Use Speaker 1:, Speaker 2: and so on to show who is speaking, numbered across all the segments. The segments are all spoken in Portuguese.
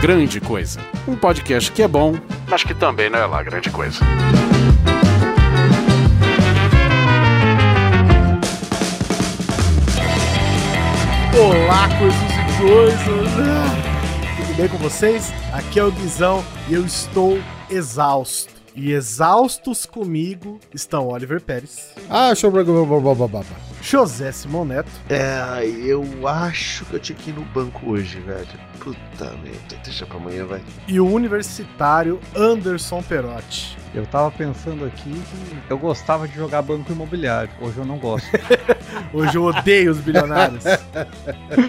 Speaker 1: Grande Coisa. Um podcast que é bom, mas que também não é lá grande coisa.
Speaker 2: Olá, coisas e coisas! Ah, Tudo bem com vocês? Aqui é o Guizão e eu estou exausto. E exaustos comigo estão Oliver Pérez,
Speaker 3: Ah, show.
Speaker 2: José Simão Neto
Speaker 4: É, eu acho que eu tinha que ir no banco hoje, velho. Puta merda, deixa pra amanhã, vai.
Speaker 2: e o universitário Anderson Perotti.
Speaker 5: Eu tava pensando aqui que eu gostava de jogar banco imobiliário. Hoje eu não gosto.
Speaker 2: Hoje eu odeio os bilionários.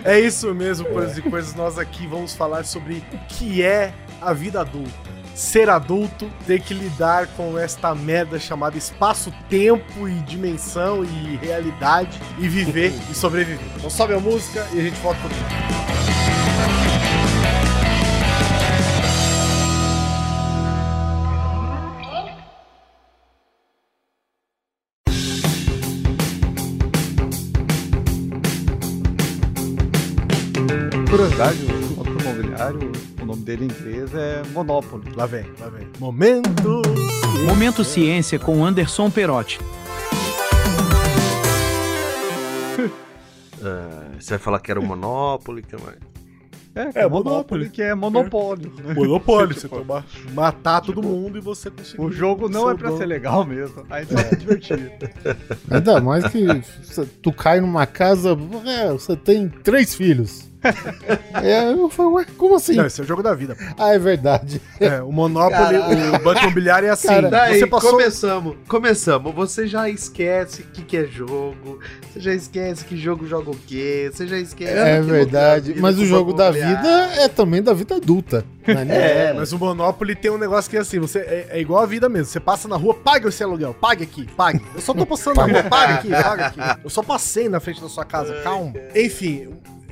Speaker 2: É isso mesmo, coisas e coisas. Nós aqui vamos falar sobre o que é a vida adulta. Ser adulto, ter que lidar com esta merda chamada espaço-tempo e dimensão e realidade e viver e sobreviver. Então sobe a música e a gente volta pro.
Speaker 5: Curiosidade, o banco imobiliário, o nome dele em inglês é Monopoly.
Speaker 2: Lá vem, lá vem. Momento.
Speaker 6: Momento Ciência com Anderson Perotti.
Speaker 4: Ah, você vai falar que era o Monopoly, que mais?
Speaker 5: É, que
Speaker 2: É,
Speaker 5: é,
Speaker 2: Monopoly.
Speaker 5: Que é monopólio. né?
Speaker 2: Monopólio, você tomar, matar todo mundo e você conseguir.
Speaker 5: O jogo não é pra
Speaker 2: dono.
Speaker 5: ser legal mesmo. Aí só se divertir.
Speaker 3: Ainda mais que tu cai numa casa, é, você tem três filhos. É, eu falo, ué, como assim?
Speaker 2: Não, esse é o jogo da vida.
Speaker 3: Ah, é verdade.
Speaker 2: É, o Monopoly, o Banco Imobiliário é assim.
Speaker 3: Cara,
Speaker 4: Daí,
Speaker 2: você passou
Speaker 4: começamos. Começamos. Você já esquece o que, que é jogo. Você já esquece que jogo joga o quê. Você já esquece.
Speaker 3: É
Speaker 4: que
Speaker 3: verdade.
Speaker 4: vida
Speaker 3: Mas o jogo da vida é também da vida adulta. Não é,
Speaker 2: É, mas o Monopoly tem um negócio que é assim, você é, é igual a vida mesmo. Você passa na rua, paga esse aluguel, pague aqui, pague. Eu só tô passando na rua, paga aqui, paga aqui. Eu só passei na frente da sua casa, calma. Enfim,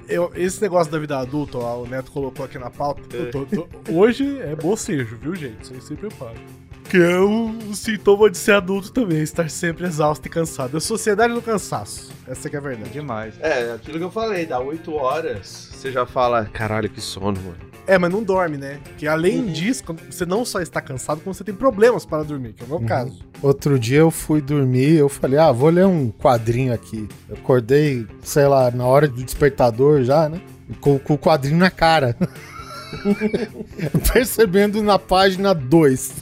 Speaker 2: eu- esse negócio da vida adulta, ó, o Neto colocou aqui na pauta. tô- tô- hoje é bocejo, viu, gente? Vocês se preparem. Que é um, um sintoma de ser adulto também, estar sempre exausto e cansado. É a sociedade do cansaço. Essa que é a verdade.
Speaker 5: Demais.
Speaker 4: É, aquilo que eu falei, dá 8 horas. Você já fala, caralho, que sono, mano.
Speaker 2: É, mas não dorme, né? Que além disso, quando você não só está cansado, como você tem problemas para dormir, que é o meu caso.
Speaker 3: Outro dia eu fui dormir, eu falei, ah, vou ler um quadrinho aqui. Eu acordei, sei lá, na hora do despertador já, né? Com, com o quadrinho na cara. Percebendo na página 2.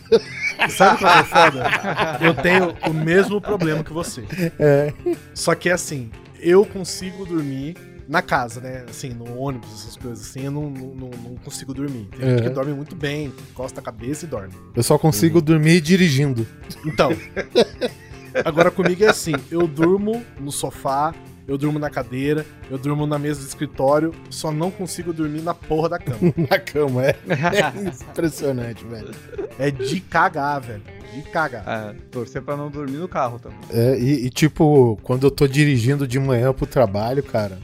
Speaker 2: Sabe qual é foda? Eu tenho o mesmo problema que você.
Speaker 3: É.
Speaker 2: Só que assim, eu consigo dormir na casa, né? Assim, no ônibus, essas coisas assim, eu não, não, não- consigo dormir. Tem gente
Speaker 3: É.
Speaker 2: que dorme muito bem, encosta a cabeça e dorme.
Speaker 3: Eu só consigo dormir dirigindo.
Speaker 2: Então, agora comigo é assim, eu durmo no sofá, eu durmo na cadeira, eu durmo na mesa do escritório, só não consigo dormir na porra da cama.
Speaker 3: Na cama, é. É impressionante, velho.
Speaker 2: É de cagar, velho. De cagar.
Speaker 5: É, torcer pra não dormir no carro também.
Speaker 3: É, e, e, tipo, quando eu tô dirigindo de manhã pro trabalho, cara.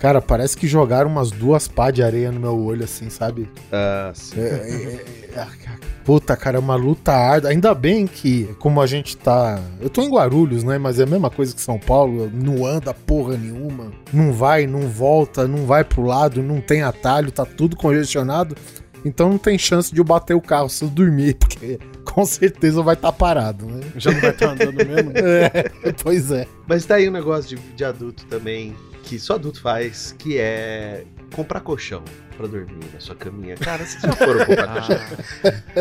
Speaker 3: Cara, parece que jogaram umas duas pá de areia no meu olho, assim, sabe?
Speaker 4: Ah, sim.
Speaker 3: É, é, é, é, puta, cara, é uma luta árdua. Ainda bem que, como a gente tá. Eu tô em Guarulhos, né? Mas é a mesma coisa que São Paulo. Não anda porra nenhuma. Não vai, não volta, não vai pro lado, não tem atalho, tá tudo congestionado. Então não tem chance de eu bater o carro se eu dormir, porque com certeza vai estar parado, né?
Speaker 2: Já não vai estar andando mesmo?
Speaker 3: É, pois é.
Speaker 4: Mas tá aí um negócio de, de adulto também, que só adulto faz, que é comprar colchão pra dormir na sua caminha. Cara, vocês já foram comprar colchão?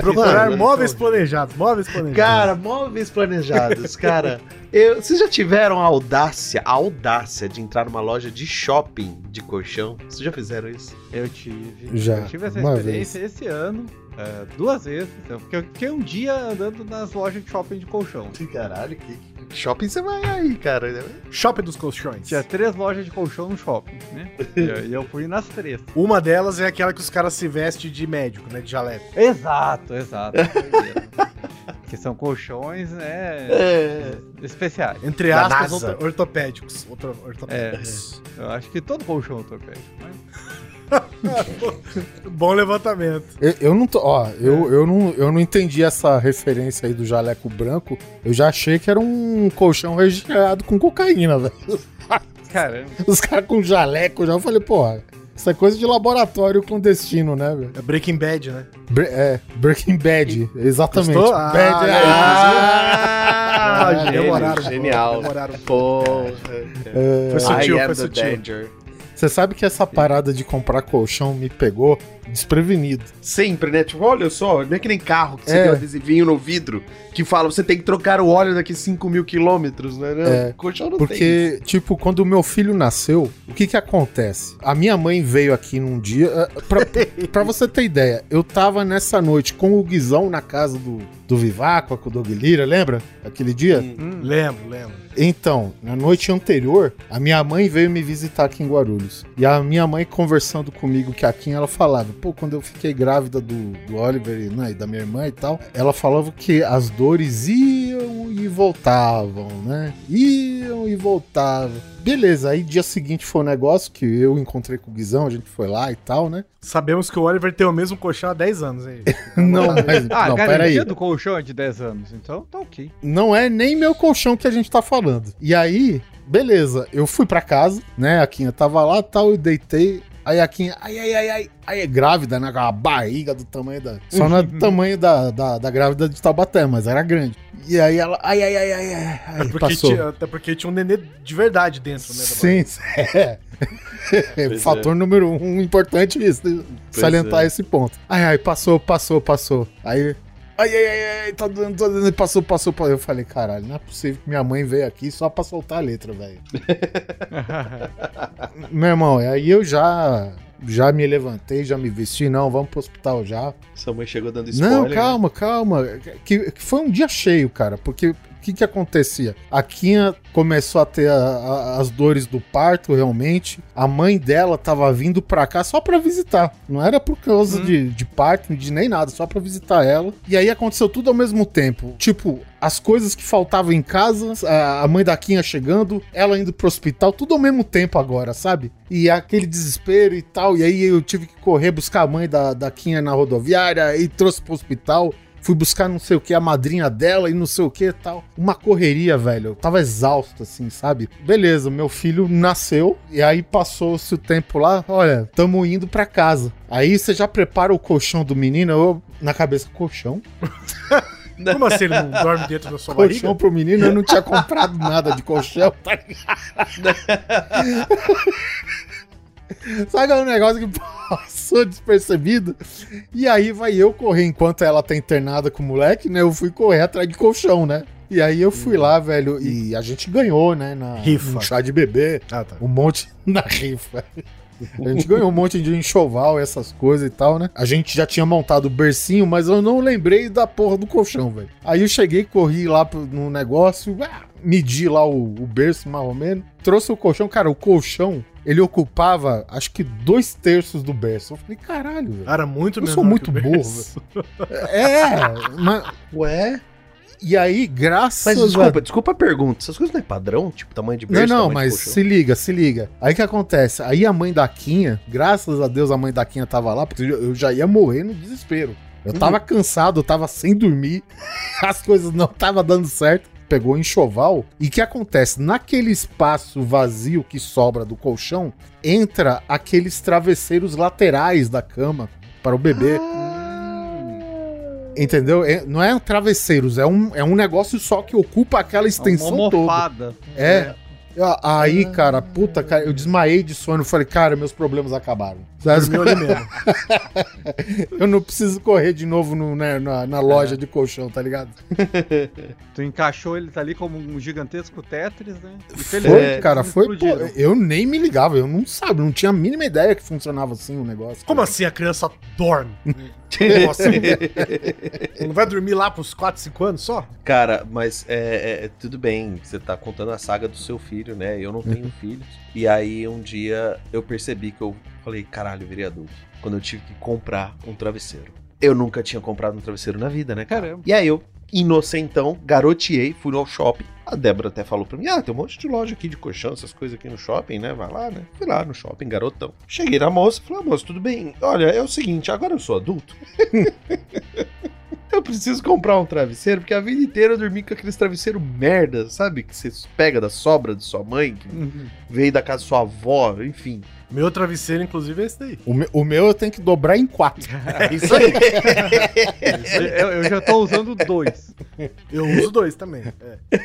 Speaker 2: Procurar móveis planejados, móveis planejados.
Speaker 4: Cara, móveis planejados, cara. Eu, vocês já tiveram a audácia, a audácia de entrar numa loja de shopping de colchão? Vocês já fizeram isso?
Speaker 5: Eu tive.
Speaker 3: Já,
Speaker 5: Eu tive essa
Speaker 3: uma
Speaker 5: experiência esse ano. É, duas vezes. Eu- Porque eu fiquei um dia andando nas lojas de shopping de colchão.
Speaker 4: Caralho, que, que shopping você vai aí, cara?
Speaker 2: Shopping dos colchões.
Speaker 5: Tinha três lojas de colchão no shopping, né? E eu fui nas três.
Speaker 2: Uma delas é aquela que os caras se vestem de médico, né? De jaleco.
Speaker 5: Exato, exato. que são colchões, né?
Speaker 4: É.
Speaker 5: Especiais.
Speaker 2: Entre aspas, ortopédicos. Orto- ortopédicos.
Speaker 5: Eu acho que todo colchão é ortopédico, mas
Speaker 2: Bom levantamento.
Speaker 3: Eu, eu não tô. Ó, eu, eu, não, eu não entendi essa referência aí do jaleco branco. Eu já achei que era um colchão recheado com cocaína, velho.
Speaker 5: Caramba.
Speaker 3: Os caras com jaleco já. Eu falei, porra, isso é coisa de laboratório clandestino, né, velho?
Speaker 2: É Breaking Bad, né?
Speaker 3: Bre- é, Breaking Bad, exatamente.
Speaker 2: Gostou? Ah,
Speaker 3: Bad, é,
Speaker 2: aí.
Speaker 4: Ah,
Speaker 3: Ah,
Speaker 4: gênio,
Speaker 2: demoraram,
Speaker 4: genial.
Speaker 2: demoraram.
Speaker 4: Pô,
Speaker 3: é.
Speaker 2: Foi sutil,
Speaker 4: I am
Speaker 2: foi
Speaker 4: the
Speaker 2: sutil.
Speaker 4: danger.
Speaker 3: Você sabe que essa parada de comprar colchão me pegou desprevenido.
Speaker 4: Sempre, né? Tipo, olha só, não é que nem carro que você
Speaker 3: É.
Speaker 4: tem um adesivinho no vidro que fala você tem que trocar o óleo daqui 5 mil quilômetros, né? Não,
Speaker 3: É,
Speaker 4: não tem.
Speaker 3: Porque, tipo, quando o meu filho nasceu, o que que acontece? A minha mãe veio aqui num dia. eh, Pra, pra você ter ideia, eu tava nessa noite com o Guizão na casa do, do Viváqua, com o Doug Lira, lembra? Aquele dia?
Speaker 4: Hum.
Speaker 2: Lembro, lembro.
Speaker 3: Então, na noite anterior, a minha mãe veio me visitar aqui em Guarulhos. E a minha mãe conversando comigo que aqui ela falava, pô, quando eu fiquei grávida do, do Oliver né, e da minha irmã e tal, ela falava que as dores iam e voltavam, né? Iam e voltavam. Beleza, aí dia seguinte foi um negócio que eu encontrei com o Guizão, a gente foi lá e tal, né?
Speaker 2: Sabemos que o Oliver tem o mesmo colchão há 10 anos aí.
Speaker 3: Não, mas
Speaker 5: Ah,
Speaker 3: não,
Speaker 5: garantia do colchão é de 10 anos, então tá ok.
Speaker 3: não é nem meu colchão que a gente tá falando. E aí, beleza, eu fui pra casa, né? A Quinha tava lá tal, eu deitei. Aí a Quinha, ai, ai, ai, ai, aí é grávida, né? Com a barriga do tamanho da. Só não é do tamanho da, da, da grávida de Taubaté, mas era grande. E aí ela, ai, ai, ai, ai, ai, ai,
Speaker 2: Porque
Speaker 3: passou.
Speaker 2: tinha, até porque tinha um nenê de verdade dentro, né?
Speaker 3: Sim, é.
Speaker 4: Pois
Speaker 3: Fator número um importante isso, né? salientar
Speaker 4: é.
Speaker 3: esse ponto. Ai, ai, passou, passou, passou. Aí, ai, ai, ai, ai, tá dando, tá dando, passou, passou, passou. Eu falei, caralho, não é possível que minha mãe veio aqui só pra soltar a letra, velho. Meu irmão, aí eu já, já me levantei, já me vesti, não, vamos pro hospital já.
Speaker 4: Sua mãe chegou dando spoiler.
Speaker 3: Não, calma, calma. Que, que foi um dia cheio, cara, porque que que acontecia? A Quinha começou a ter a- a- as dores do parto, realmente. A mãe dela tava vindo pra cá só pra visitar. Não era por causa de, de parto, de nem nada, só pra visitar ela. E aí aconteceu tudo ao mesmo tempo. Tipo, as coisas que faltavam em casa, a- mãe da Quinha chegando, ela indo pro hospital, tudo ao mesmo tempo agora, sabe? E aquele desespero e tal. E aí eu tive que correr buscar a mãe da, da Quinha na rodoviária e trouxe pro hospital. Fui buscar não sei o que, a madrinha dela e não sei o que e tal. Uma correria, velho. Eu tava exausto, assim, sabe? Beleza, meu filho nasceu e aí passou-se o tempo lá. Olha, tamo indo pra casa. Aí você já prepara o colchão do menino. Eu, na cabeça, colchão?
Speaker 2: Como assim ele não dorme dentro da sua
Speaker 3: Colchão
Speaker 2: barriga?
Speaker 3: pro menino, eu não tinha comprado nada de colchão, tá ligado? Sabe um negócio que passou despercebido? E aí vai eu correr enquanto ela tá internada com o moleque, né? Eu fui correr atrás de colchão, né? E aí eu fui lá, velho, e a gente ganhou, né? Na,
Speaker 2: Rifa.
Speaker 3: no chá de bebê,
Speaker 2: Ah, tá.
Speaker 3: um monte na rifa. A gente ganhou um monte de enxoval, essas coisas e tal, né? A gente já tinha montado o bercinho, mas eu não lembrei da porra do colchão, velho. Aí eu cheguei, corri lá pro- no negócio, ah, medi lá o, o berço, mais ou menos. Trouxe o colchão. Cara, o colchão, ele ocupava, acho que dois terços do berço. Eu falei, caralho, velho.
Speaker 2: Cara, muito
Speaker 3: Eu sou muito burro. É, mas...
Speaker 4: Ué?
Speaker 3: E aí, graças
Speaker 4: Mas
Speaker 3: a
Speaker 4: desculpa, desculpa a pergunta. Essas coisas não é padrão? Tipo, tamanho de
Speaker 3: Não,
Speaker 4: berço,
Speaker 3: não,
Speaker 4: tamanho
Speaker 3: mas se liga, se liga. Aí que acontece? Aí a mãe da Quinha, graças a Deus a mãe da Quinha tava lá, porque eu eu já ia morrer no desespero. Eu tava cansado, eu tava sem dormir, as coisas não tava dando certo. Pegou enxoval. E o que acontece? Naquele espaço vazio que sobra do colchão, entra aqueles travesseiros laterais da cama para o bebê. Entendeu? É- não é travesseiros, é um, é um negócio só que ocupa aquela extensão
Speaker 5: Uma
Speaker 3: toda.
Speaker 5: almofada.
Speaker 3: É. Ah, Aí, cara, puta, cara, eu desmaiei de sono. Falei, cara, meus problemas acabaram. Eu não preciso correr de novo no, né, na, na loja de colchão, tá ligado?
Speaker 5: Tu encaixou eles ali como um gigantesco Tetris, né? E
Speaker 3: Foi,
Speaker 5: felizmente
Speaker 3: cara, foi. pô, eu nem me ligava, eu não sabia, não tinha a mínima ideia que funcionava assim o negócio.
Speaker 2: Como assim a criança dorme? Nossa, não vai dormir lá pros 4, 5 anos só?
Speaker 4: Cara, mas é, é- tudo bem, você tá contando a saga do seu filho, né? Eu não tenho filhos. E aí um dia eu percebi que eu falei, caralho, eu virei adulto. Quando eu tive que comprar um travesseiro. Eu nunca tinha comprado um travesseiro na vida, né, cara?
Speaker 5: Caramba.
Speaker 4: E aí eu inocentão, garoteei, fui ao shopping. A Débora até falou pra mim: Ah, tem um monte de loja aqui de colchão, essas coisas aqui no shopping, né? Vai lá, né? Fui lá no shopping, garotão. Cheguei na moça, falei: ah, moça, tudo bem? Olha, é o seguinte, agora eu sou adulto. Eu preciso comprar um travesseiro, porque a vida inteira eu dormi com aqueles travesseiros merda, sabe? Que você pega da sobra de sua mãe, que veio da casa da sua avó, enfim.
Speaker 2: Meu travesseiro, inclusive, é esse daí.
Speaker 3: O, me- o meu eu tenho que dobrar em quatro.
Speaker 2: É isso aí.
Speaker 5: Eu, eu já tô usando dois.
Speaker 2: Eu uso dois também. é.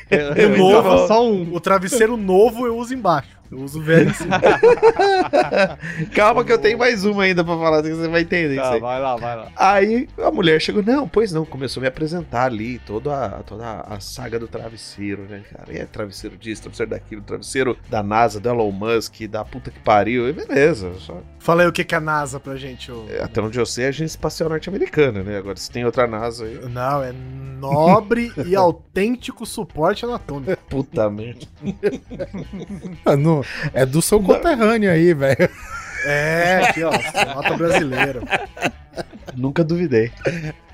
Speaker 5: Eu
Speaker 2: O novo-
Speaker 5: só um.
Speaker 2: O travesseiro novo eu uso embaixo. Eu uso o velho cima.
Speaker 4: Calma que eu tenho mais uma ainda pra falar, que você vai entender isso
Speaker 5: Tá,
Speaker 4: aí.
Speaker 5: vai lá, vai lá.
Speaker 4: Aí a mulher chegou, não, pois não, começou a me apresentar ali toda a, toda a saga do travesseiro, né, cara? E é travesseiro disso, travesseiro daquilo, travesseiro da NASA, do Elon Musk, da puta que pariu, e beleza. Só,
Speaker 2: Fala aí o que é a NASA pra gente. ô.
Speaker 4: é, até onde eu sei, é a Agência Espacial Norte-Americana, né? Agora, se tem outra NASA aí,
Speaker 2: Não, é nobre e autêntico suporte anatômico.
Speaker 4: puta merda.
Speaker 3: Ah, não, é do seu conterrâneo aí, velho.
Speaker 2: É, aqui ó, nota brasileira.
Speaker 4: Nunca duvidei.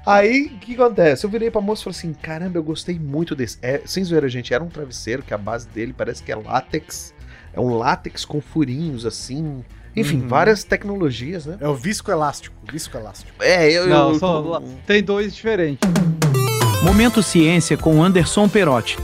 Speaker 4: Aí, o que acontece? Eu virei pra moça e falei assim: caramba, eu gostei muito desse. É, sem zoeira, gente, era um travesseiro que a base dele parece que é látex. É um látex com furinhos assim. Enfim,
Speaker 5: Uhum.
Speaker 4: várias tecnologias, né?
Speaker 2: É o viscoelástico. Viscoelástico.
Speaker 4: É, eu.
Speaker 5: Não,
Speaker 4: eu-
Speaker 5: são lá- tem dois diferentes.
Speaker 6: Momento Ciência com Anderson Perotti.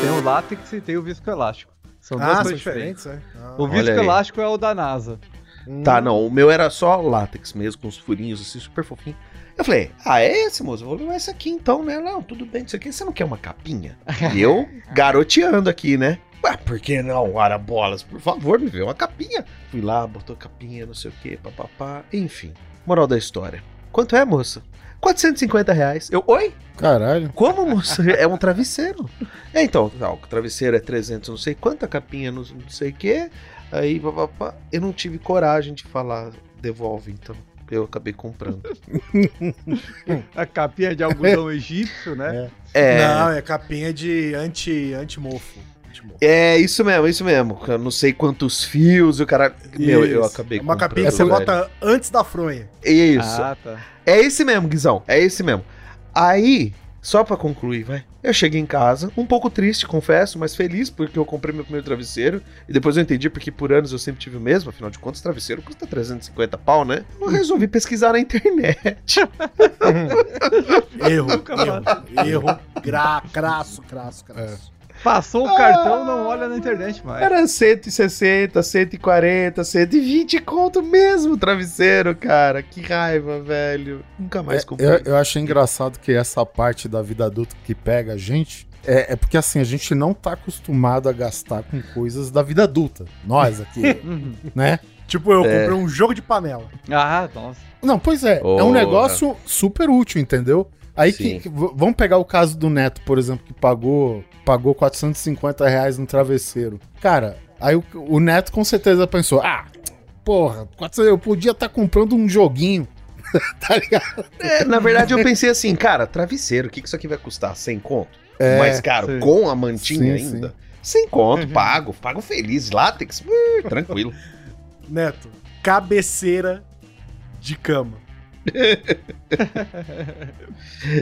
Speaker 5: Tem o látex e tem o viscoelástico. São duas
Speaker 2: Ah, são
Speaker 5: coisas diferentes.
Speaker 2: diferentes, é? Ah.
Speaker 5: O viscoelástico é o da NASA.
Speaker 2: Hum.
Speaker 4: Tá, não, o meu era só látex mesmo, com os furinhos assim, super fofinho. Eu falei, ah, é esse, moço? Eu vou levar esse aqui então, né? Não, tudo bem, isso aqui. Você não quer uma capinha? E eu garoteando aqui, né? Ué, por que não, Ara Bolas? Por favor, me vê uma capinha. Fui lá, botou capinha, não sei o que, papapá. Enfim, moral da história. Quanto é, moça? 450 reais. Eu, oi?
Speaker 3: Caralho.
Speaker 4: Como, moça? É um travesseiro. É, então, tá, o travesseiro é 300, não sei quanta capinha, não, não sei o que. Aí, papapá, eu não tive coragem de falar, devolve então. Eu acabei comprando.
Speaker 5: A capinha de algodão egípcio, né?
Speaker 4: É,
Speaker 2: Não, é capinha de anti, anti-mofo. Anti-mofo.
Speaker 4: é isso mesmo, isso mesmo. Eu não sei quantos fios, o cara. Meu, eu acabei
Speaker 2: É uma capinha que você
Speaker 4: velho.
Speaker 2: bota antes da fronha.
Speaker 4: Isso.
Speaker 5: Ah, tá.
Speaker 4: É esse mesmo, Guizão. É esse mesmo. Aí, só pra concluir, vai. Eu cheguei em casa, um pouco triste, confesso, mas feliz porque eu comprei meu primeiro travesseiro. E depois eu entendi porque por anos eu sempre tive o mesmo. Afinal de contas, travesseiro custa 350 pau, né? Eu resolvi pesquisar na internet.
Speaker 2: Erro, erro, erro. Gra, crasso, crasso, crasso.
Speaker 5: Passou o cartão, não olha na internet mais.
Speaker 4: Era 160, 140, 120 conto mesmo o travesseiro, cara. Que raiva, velho. Nunca mais
Speaker 3: É,
Speaker 4: comprei.
Speaker 3: eu, eu achei engraçado que essa parte da vida adulta que pega a gente é, é porque assim, a gente não tá acostumado a gastar com coisas da vida adulta. Nós aqui, né?
Speaker 2: Tipo, eu
Speaker 4: É.
Speaker 2: comprei um jogo de panela.
Speaker 5: Ah, nossa.
Speaker 3: Não, pois é, é
Speaker 4: Porra.
Speaker 3: um negócio super útil, entendeu? Aí que,
Speaker 4: Sim.
Speaker 3: que- vamos pegar o caso do Neto, por exemplo, que pagou, pagou 450 reais no travesseiro. Cara, aí o, o Neto com certeza pensou, ah, porra, 400 eu podia estar comprando um joguinho, tá ligado?
Speaker 4: É, na verdade, eu pensei assim, cara, travesseiro, o que, que isso aqui vai custar? 100 conto?
Speaker 3: É,
Speaker 4: Mais caro,
Speaker 5: sim.
Speaker 4: com a mantinha
Speaker 3: Sim,
Speaker 4: ainda? 100 conto,
Speaker 5: Uhum.
Speaker 4: pago, pago feliz, látex, uh, tranquilo.
Speaker 2: Neto, cabeceira de cama.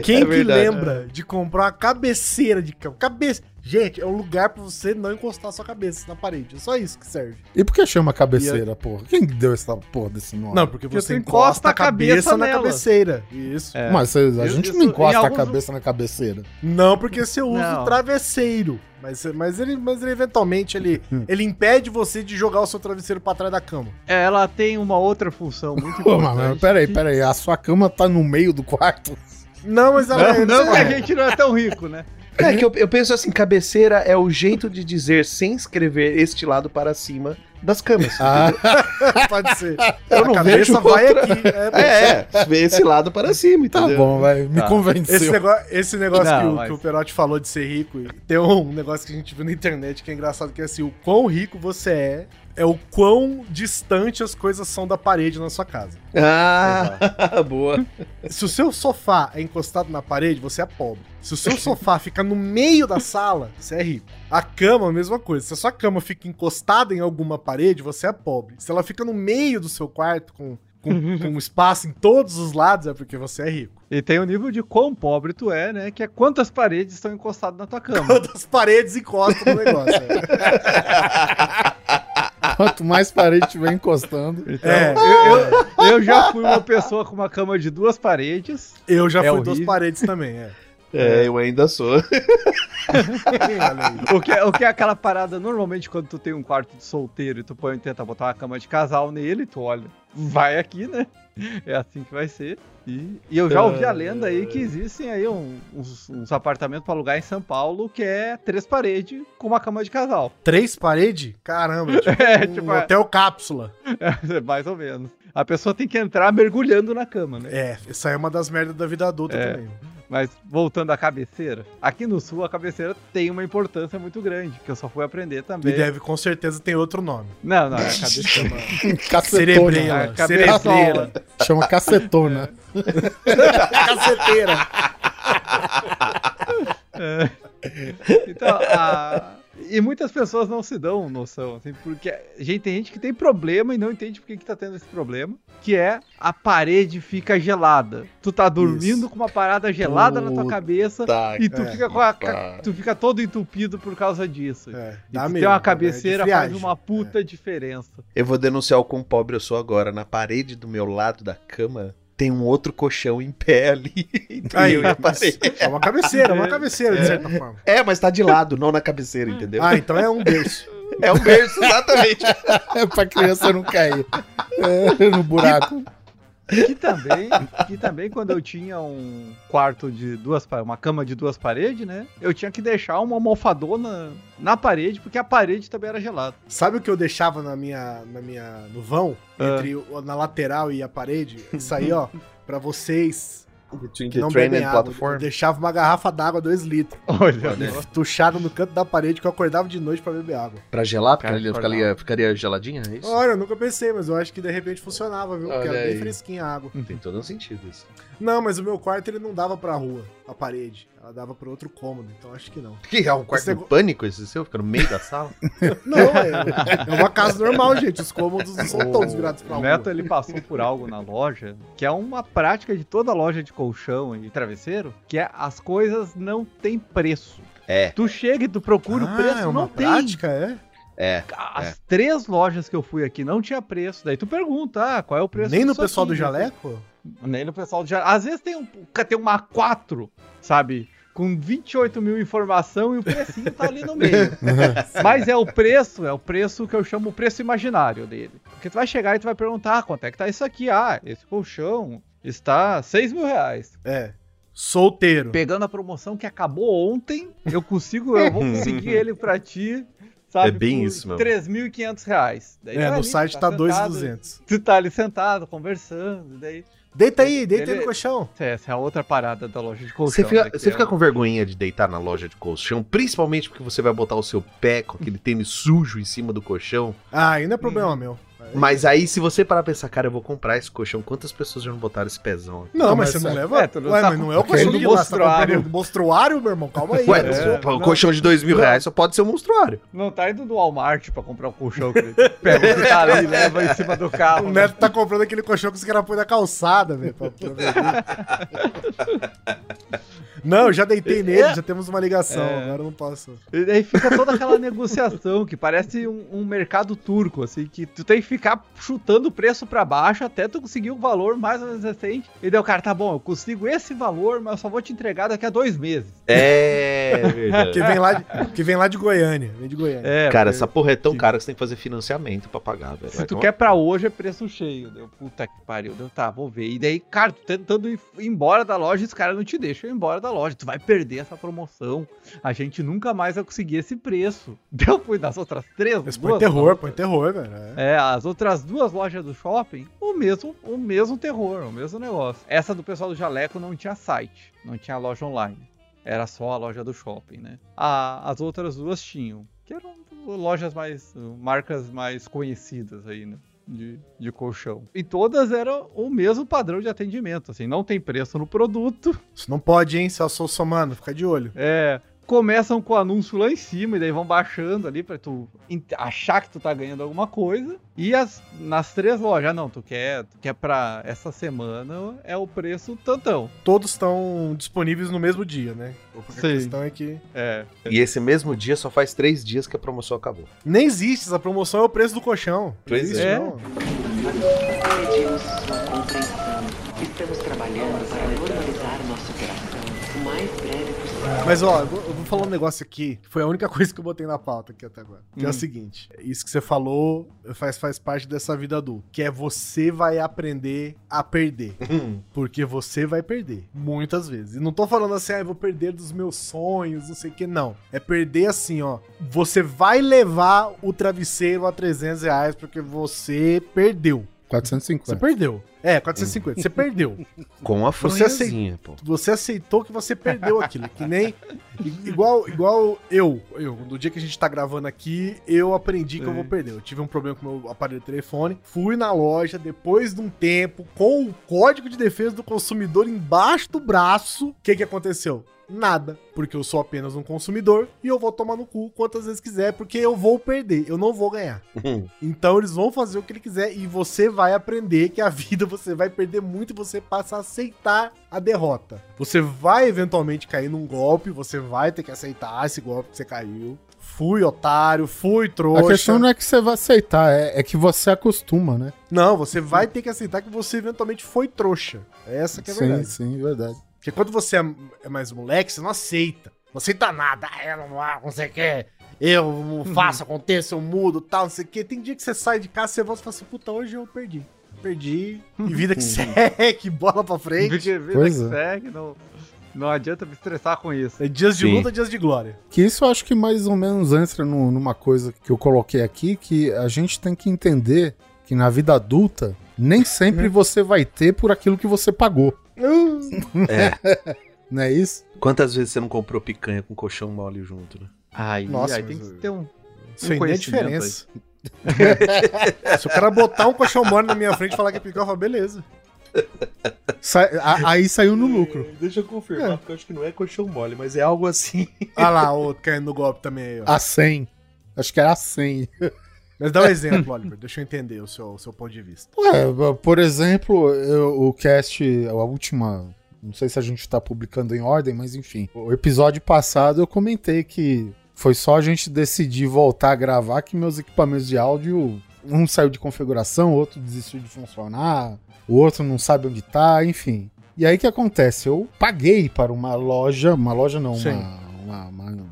Speaker 2: Quem
Speaker 4: É
Speaker 2: que
Speaker 4: verdade.
Speaker 2: lembra de comprar uma cabeceira de cama? Cabeça. Gente, é um lugar pra você não encostar sua cabeça na parede. É só isso que serve.
Speaker 3: E por que chama cabeceira, porra? Quem deu essa porra desse nome?
Speaker 2: Não, porque
Speaker 5: Porque
Speaker 2: você encosta
Speaker 5: encosta
Speaker 2: a
Speaker 5: a cabeça
Speaker 2: cabeça na cabeceira. Isso.
Speaker 5: É.
Speaker 3: Mas a
Speaker 5: Isso-
Speaker 3: gente
Speaker 5: isso-
Speaker 3: não encosta a
Speaker 5: alguns-
Speaker 3: cabeça na cabeceira.
Speaker 2: Não porque você usa
Speaker 5: Não.
Speaker 2: o travesseiro. Mas, mas, ele, mas ele eventualmente ele,
Speaker 3: Hum.
Speaker 2: ele impede você de jogar o seu travesseiro pra trás da cama.
Speaker 5: É, ela tem uma outra função muito
Speaker 3: Pô,
Speaker 5: importante.
Speaker 3: mas, mas peraí, peraí, a sua cama tá no meio do quarto?
Speaker 2: Não, mas ela
Speaker 5: Não,
Speaker 2: é-
Speaker 5: não que a gente não é tão rico, né?
Speaker 4: É que eu, eu penso assim, cabeceira é o jeito de dizer sem escrever este lado para cima das camas.
Speaker 3: Ah,
Speaker 2: pode ser.
Speaker 4: Eu
Speaker 2: a
Speaker 4: não
Speaker 2: cabeça
Speaker 4: vejo
Speaker 2: vai
Speaker 4: outra-
Speaker 2: aqui. É, ser.
Speaker 4: É, é, vê esse lado para cima,
Speaker 3: tá
Speaker 4: entendeu?
Speaker 3: bom, vai, me
Speaker 5: Tá.
Speaker 3: convenceu.
Speaker 2: Esse negócio, esse negócio
Speaker 5: Não,
Speaker 2: que, o,
Speaker 5: mas-
Speaker 2: que o Perotti falou de ser rico, tem um negócio que a gente viu na internet que é engraçado, que é assim, o quão rico você é, é o quão distante as coisas são da parede na sua casa.
Speaker 4: Ah, boa.
Speaker 2: Se o seu sofá é encostado na parede, você é pobre. Se o seu sofá fica no meio da sala, você é rico. A cama, a mesma coisa. Se a sua cama fica encostada em alguma parede, você é pobre. Se ela fica no meio do seu quarto, com, com, com espaço em todos os lados, é porque você é rico.
Speaker 5: E tem o nível de quão pobre tu é, né? Que é quantas paredes estão encostadas na tua cama.
Speaker 2: Quantas paredes encostam no negócio. é.
Speaker 3: Quanto mais parede tiver encostando.
Speaker 5: Então,
Speaker 2: É.
Speaker 5: eu, eu- eu já fui uma pessoa com uma cama de duas paredes.
Speaker 2: Eu já
Speaker 5: É
Speaker 2: fui duas
Speaker 5: horrível.
Speaker 2: paredes também, é.
Speaker 4: É, eu ainda sou.
Speaker 2: Aí.
Speaker 5: O que, o que é aquela parada, normalmente, quando tu tem um quarto de solteiro e tu põe, tenta botar uma cama de casal nele, tu olha, vai aqui, né? É assim que vai ser. E, e eu já ouvi a lenda aí que existem aí um- uns, uns apartamentos pra alugar em São Paulo que é três paredes com uma cama de casal.
Speaker 2: Três paredes? Caramba, tipo,
Speaker 5: É,
Speaker 2: um
Speaker 5: tipo, é.
Speaker 2: hotel cápsula.
Speaker 5: É, mais ou menos. A pessoa tem que entrar mergulhando na cama, né?
Speaker 2: É, essa é uma das merdas da vida adulta
Speaker 5: É.
Speaker 2: também.
Speaker 5: Mas voltando à cabeceira, aqui no sul a cabeceira tem uma importância muito grande, que eu só fui aprender
Speaker 2: E
Speaker 5: também.
Speaker 2: deve, com certeza, tem outro nome.
Speaker 5: Não, não, é a cabeceira.
Speaker 3: Cacetona.
Speaker 2: Cerebreira.
Speaker 5: Cabeçola.
Speaker 2: Cerebreira.
Speaker 3: Chama cacetona.
Speaker 2: Caceteira.
Speaker 5: Então, a- e muitas pessoas não se dão noção, assim, porque gente, tem gente que tem problema e não entende por que, que tá tendo esse problema, que é a parede fica gelada. Tu tá dormindo
Speaker 2: Isso.
Speaker 5: com uma parada gelada na tua
Speaker 4: Puta
Speaker 5: cabeça
Speaker 4: Tá,
Speaker 5: e tu
Speaker 2: é.
Speaker 5: fica com a, tu fica todo entupido por causa disso.
Speaker 2: É,
Speaker 5: E tu
Speaker 2: mesmo.
Speaker 5: ter uma
Speaker 2: é de
Speaker 5: cabeceira faz
Speaker 2: friagem.
Speaker 5: uma puta diferença.
Speaker 4: Eu vou denunciar o quão pobre eu sou agora. Na parede do meu lado da cama tem um outro colchão em pé ali.
Speaker 2: Aí,
Speaker 4: parede.
Speaker 2: é uma cabeceira, é uma cabeceira, de certa forma.
Speaker 4: É, mas tá de lado, não na cabeceira, entendeu?
Speaker 2: Ah, então é um berço.
Speaker 4: É um berço, exatamente.
Speaker 3: É pra criança não cair é, no buraco.
Speaker 5: Que também, que também quando eu tinha um quarto de duas uma cama de duas paredes, né? Eu tinha que deixar uma almofadona na parede, porque a parede também era gelada.
Speaker 2: Sabe o que eu deixava na minha, na minha, no vão,
Speaker 5: Ah.
Speaker 2: entre na lateral e a parede? Isso aí, ó, pra vocês
Speaker 4: Between the
Speaker 2: não
Speaker 4: train and
Speaker 2: água. Eu
Speaker 4: platform.
Speaker 2: deixava uma garrafa d'água 2 litros,
Speaker 5: Olha,
Speaker 2: tuchada no canto da parede que eu acordava de noite pra beber água.
Speaker 4: Pra gelar, porque
Speaker 5: Cara, acordava.
Speaker 4: ficaria, ficaria geladinha, é isso?
Speaker 2: Olha, eu nunca pensei, mas eu acho que de repente funcionava, viu? Porque
Speaker 4: Olha
Speaker 2: era bem
Speaker 4: aí.
Speaker 2: fresquinha a água.
Speaker 4: Tem todo um sentido isso.
Speaker 2: Não, mas o meu quarto ele não dava pra rua, a parede. Ela dava pra outro cômodo, então acho que não.
Speaker 4: Que é um quarto
Speaker 2: Esse
Speaker 4: de pânico esse seu? Fica no meio da sala?
Speaker 2: Não, é, é uma casa normal, gente. Os cômodos não são todos virados pra
Speaker 5: O
Speaker 2: rua.
Speaker 5: Neto ele passou por algo na loja, que é uma prática de toda loja de colchão e travesseiro, que é as coisas não têm preço.
Speaker 4: É,
Speaker 5: Tu chega e tu procura o preço,
Speaker 2: é uma
Speaker 5: não tem.
Speaker 2: prática, é?
Speaker 4: É.
Speaker 5: As três lojas que eu fui aqui não tinha preço. Daí tu pergunta, ah, qual é o preço
Speaker 2: Nem no pessoal
Speaker 5: aqui?
Speaker 2: do jaleco?
Speaker 5: Nem no pessoal do jaleco. Às vezes tem um, tem uma 4, sabe? Com 28 mil informação e o precinho tá ali no meio. Mas é o preço, é o preço que eu chamo o preço imaginário dele. Porque tu vai chegar e tu vai perguntar, ah, quanto é que tá isso aqui? Ah, esse colchão está 6 mil reais.
Speaker 2: É. Solteiro.
Speaker 5: Pegando a promoção que acabou ontem, eu consigo, eu vou conseguir ele pra ti, sabe?
Speaker 4: É bem isso, meu.
Speaker 5: 3.500 reais. Daí
Speaker 2: É,
Speaker 5: vai
Speaker 2: no
Speaker 5: ali,
Speaker 2: site tá
Speaker 5: sentado,
Speaker 2: 2,200.
Speaker 5: Tu tá ali sentado, conversando, daí...
Speaker 2: Deita aí, deita aí
Speaker 5: Ele-
Speaker 2: no colchão.
Speaker 5: Essa é a outra parada da loja de colchão.
Speaker 4: Você fica,
Speaker 5: né,
Speaker 4: você
Speaker 5: é
Speaker 4: fica com vergonhinha de deitar na loja de colchão, principalmente porque você vai botar o seu pé com aquele tênis sujo em cima do colchão.
Speaker 2: Ah, aí não é problema meu.
Speaker 4: Mas aí, se você parar pra pensar, cara, eu vou comprar esse colchão, quantas pessoas já não botaram esse pezão aqui?
Speaker 2: Não,
Speaker 3: Não,
Speaker 2: mas
Speaker 3: mas
Speaker 2: você não
Speaker 3: é-
Speaker 2: leva.
Speaker 5: é, tu não
Speaker 2: Ué,
Speaker 5: tá
Speaker 2: mas não é o colchão
Speaker 5: do
Speaker 2: de lá, você tá
Speaker 5: monstruário.
Speaker 2: do monstruário, meu irmão? Calma aí.
Speaker 4: Ué.
Speaker 5: É,
Speaker 4: o
Speaker 5: não.
Speaker 4: colchão de dois mil
Speaker 2: Não.
Speaker 4: reais só pode ser um monstruário.
Speaker 5: Não tá indo no Walmart pra comprar o colchão que ele pega o que tá ali e leva em cima do carro.
Speaker 2: O
Speaker 5: né?
Speaker 2: Neto tá comprando aquele colchão que os caras põem na calçada, velho. pra- pra ver. Não, eu já deitei nele, já temos uma ligação.
Speaker 5: É.
Speaker 2: Agora eu não posso.
Speaker 5: E daí fica toda aquela negociação que parece um, um mercado turco, assim, que tu tem que ficar chutando o preço pra baixo até tu conseguir um valor mais ou menos decente. E daí o cara, tá bom, eu consigo esse valor, mas eu só vou te entregar daqui a dois meses.
Speaker 4: É verdade.
Speaker 2: Que vem lá de, que vem lá de Goiânia. Vem de Goiânia.
Speaker 5: É,
Speaker 4: Cara, essa porra é tão
Speaker 5: que-
Speaker 4: cara que você tem que fazer financiamento pra pagar, velho.
Speaker 5: Se
Speaker 4: Vai
Speaker 5: tu
Speaker 4: tomar-
Speaker 5: quer pra hoje é preço cheio. Deu puta que pariu. Deu, tá, vou ver. E daí, cara, tu tentando ir embora da loja, os caras não te deixam ir embora da loja. Tu vai perder essa promoção. A gente nunca mais vai conseguir esse preço. Deu, fui das outras três.
Speaker 2: Esse põe
Speaker 5: duas
Speaker 2: terror, põe terror, velho. É.
Speaker 5: É, as outras duas lojas do shopping, o mesmo, o mesmo terror, o mesmo negócio. Essa do pessoal do Jaleco não tinha site, não tinha loja online. Era só a loja do shopping, né? A- as outras duas tinham, que eram lojas mais, marcas mais conhecidas aí, né? De, de colchão. E todas eram o mesmo padrão de atendimento, assim, não tem preço no produto,
Speaker 2: Isso não pode, hein, Celso Somano? Fica de olho.
Speaker 5: é, começam com o anúncio lá em cima e daí vão baixando ali pra tu achar que tu tá ganhando alguma coisa. E as, nas três lojas, ah, não, tu quer, tu quer pra essa semana é o preço tantão.
Speaker 2: Todos estão disponíveis no mesmo dia, né? Porque
Speaker 5: Sim.
Speaker 2: a questão é que
Speaker 5: É.
Speaker 4: E esse mesmo dia só faz três dias que a promoção acabou.
Speaker 2: nem existe, essa promoção é o preço do colchão. Não
Speaker 4: Pois
Speaker 2: existe,
Speaker 5: é.
Speaker 2: não.
Speaker 7: Pedimos sua compreensão. Estamos trabalhando para normalizar nossa operação o mais breve possível.
Speaker 2: Mas ó, eu vou, eu vou falar um negócio aqui, que foi a única coisa que eu botei na pauta aqui até agora. Que é o
Speaker 5: Hum.
Speaker 2: seguinte: isso que você falou faz, faz parte dessa vida adulta. Que é você vai aprender a perder. Porque você vai perder. Muitas vezes. E não tô falando assim, ah, eu vou perder dos meus sonhos, não sei o que, não. É perder assim, ó. Você vai levar o travesseiro a 300 reais porque você perdeu. Você
Speaker 3: 450.
Speaker 2: perdeu. É, 450. Você perdeu.
Speaker 4: Com a
Speaker 2: Você
Speaker 4: franquezinha, pô.
Speaker 2: Você aceitou que você perdeu aquilo. Que nem. Igual, igual eu. Eu, no dia que a gente tá gravando aqui, eu aprendi que eu
Speaker 5: É.
Speaker 2: vou perder. Eu tive um problema com o meu aparelho de telefone. Fui na loja, depois de um tempo, com o código de defesa do consumidor embaixo do braço. O que que aconteceu? Nada. Porque eu sou apenas um consumidor e eu vou tomar no cu quantas vezes quiser, porque eu vou perder, eu não vou ganhar. Então eles vão fazer o que ele quiser e você vai aprender que a vida você vai perder muito e você passa a aceitar a derrota. Você vai eventualmente cair num golpe, você vai ter que aceitar esse golpe que você caiu. Fui otário, fui trouxa.
Speaker 3: A questão não é que você vai aceitar, é, é que você acostuma, né?
Speaker 2: Não, você vai ter que aceitar que você eventualmente foi trouxa. Essa que é a
Speaker 3: sim,
Speaker 2: verdade.
Speaker 3: sim, verdade.
Speaker 2: Porque quando você é é mais moleque, você não aceita. Não aceita nada. Ah, eu não, não sei o que. Eu não faço, aconteça, eu mudo, tal, não sei o que. Tem dia que você sai de casa, você volta e fala assim, puta, hoje eu perdi. Perdi. E vida que segue, bola pra frente.
Speaker 5: Vida
Speaker 3: Pois
Speaker 5: que
Speaker 3: é.
Speaker 5: segue, não, não adianta me estressar com isso.
Speaker 2: É dias de
Speaker 4: Sim.
Speaker 2: luta, dias de glória.
Speaker 3: Que isso eu acho que mais ou menos entra no- numa coisa que eu coloquei aqui, que a gente tem que entender que na vida adulta, nem sempre você vai ter por aquilo que você pagou.
Speaker 4: É.
Speaker 3: Não é isso?
Speaker 4: Quantas vezes você não comprou picanha com colchão mole junto, né?
Speaker 5: Aí,
Speaker 2: Nossa,
Speaker 5: aí tem que ter um.
Speaker 2: Isso aí nem é diferença. Se o cara botar um colchão mole na minha frente e falar que é pica, eu falo, beleza.
Speaker 3: Sa- a- aí saiu no lucro.
Speaker 4: Deixa eu confirmar, porque eu acho que não é colchão mole, mas é algo assim.
Speaker 2: Ah lá, o outro caindo no golpe também aí, ó.
Speaker 3: A 100. Acho que era a 100.
Speaker 2: Mas dá um exemplo, Oliver. Deixa eu entender o seu, o seu ponto de vista.
Speaker 3: Ué, por exemplo, eu- o cast, a última. Não sei se a gente tá publicando em ordem, mas enfim. O episódio passado eu comentei que foi só a gente decidir voltar a gravar que meus equipamentos de áudio. Um saiu de configuração, o outro desistiu de funcionar, o outro não sabe onde tá, enfim. E aí o que acontece? Eu paguei para uma loja, uma loja não, uma, uma- uma-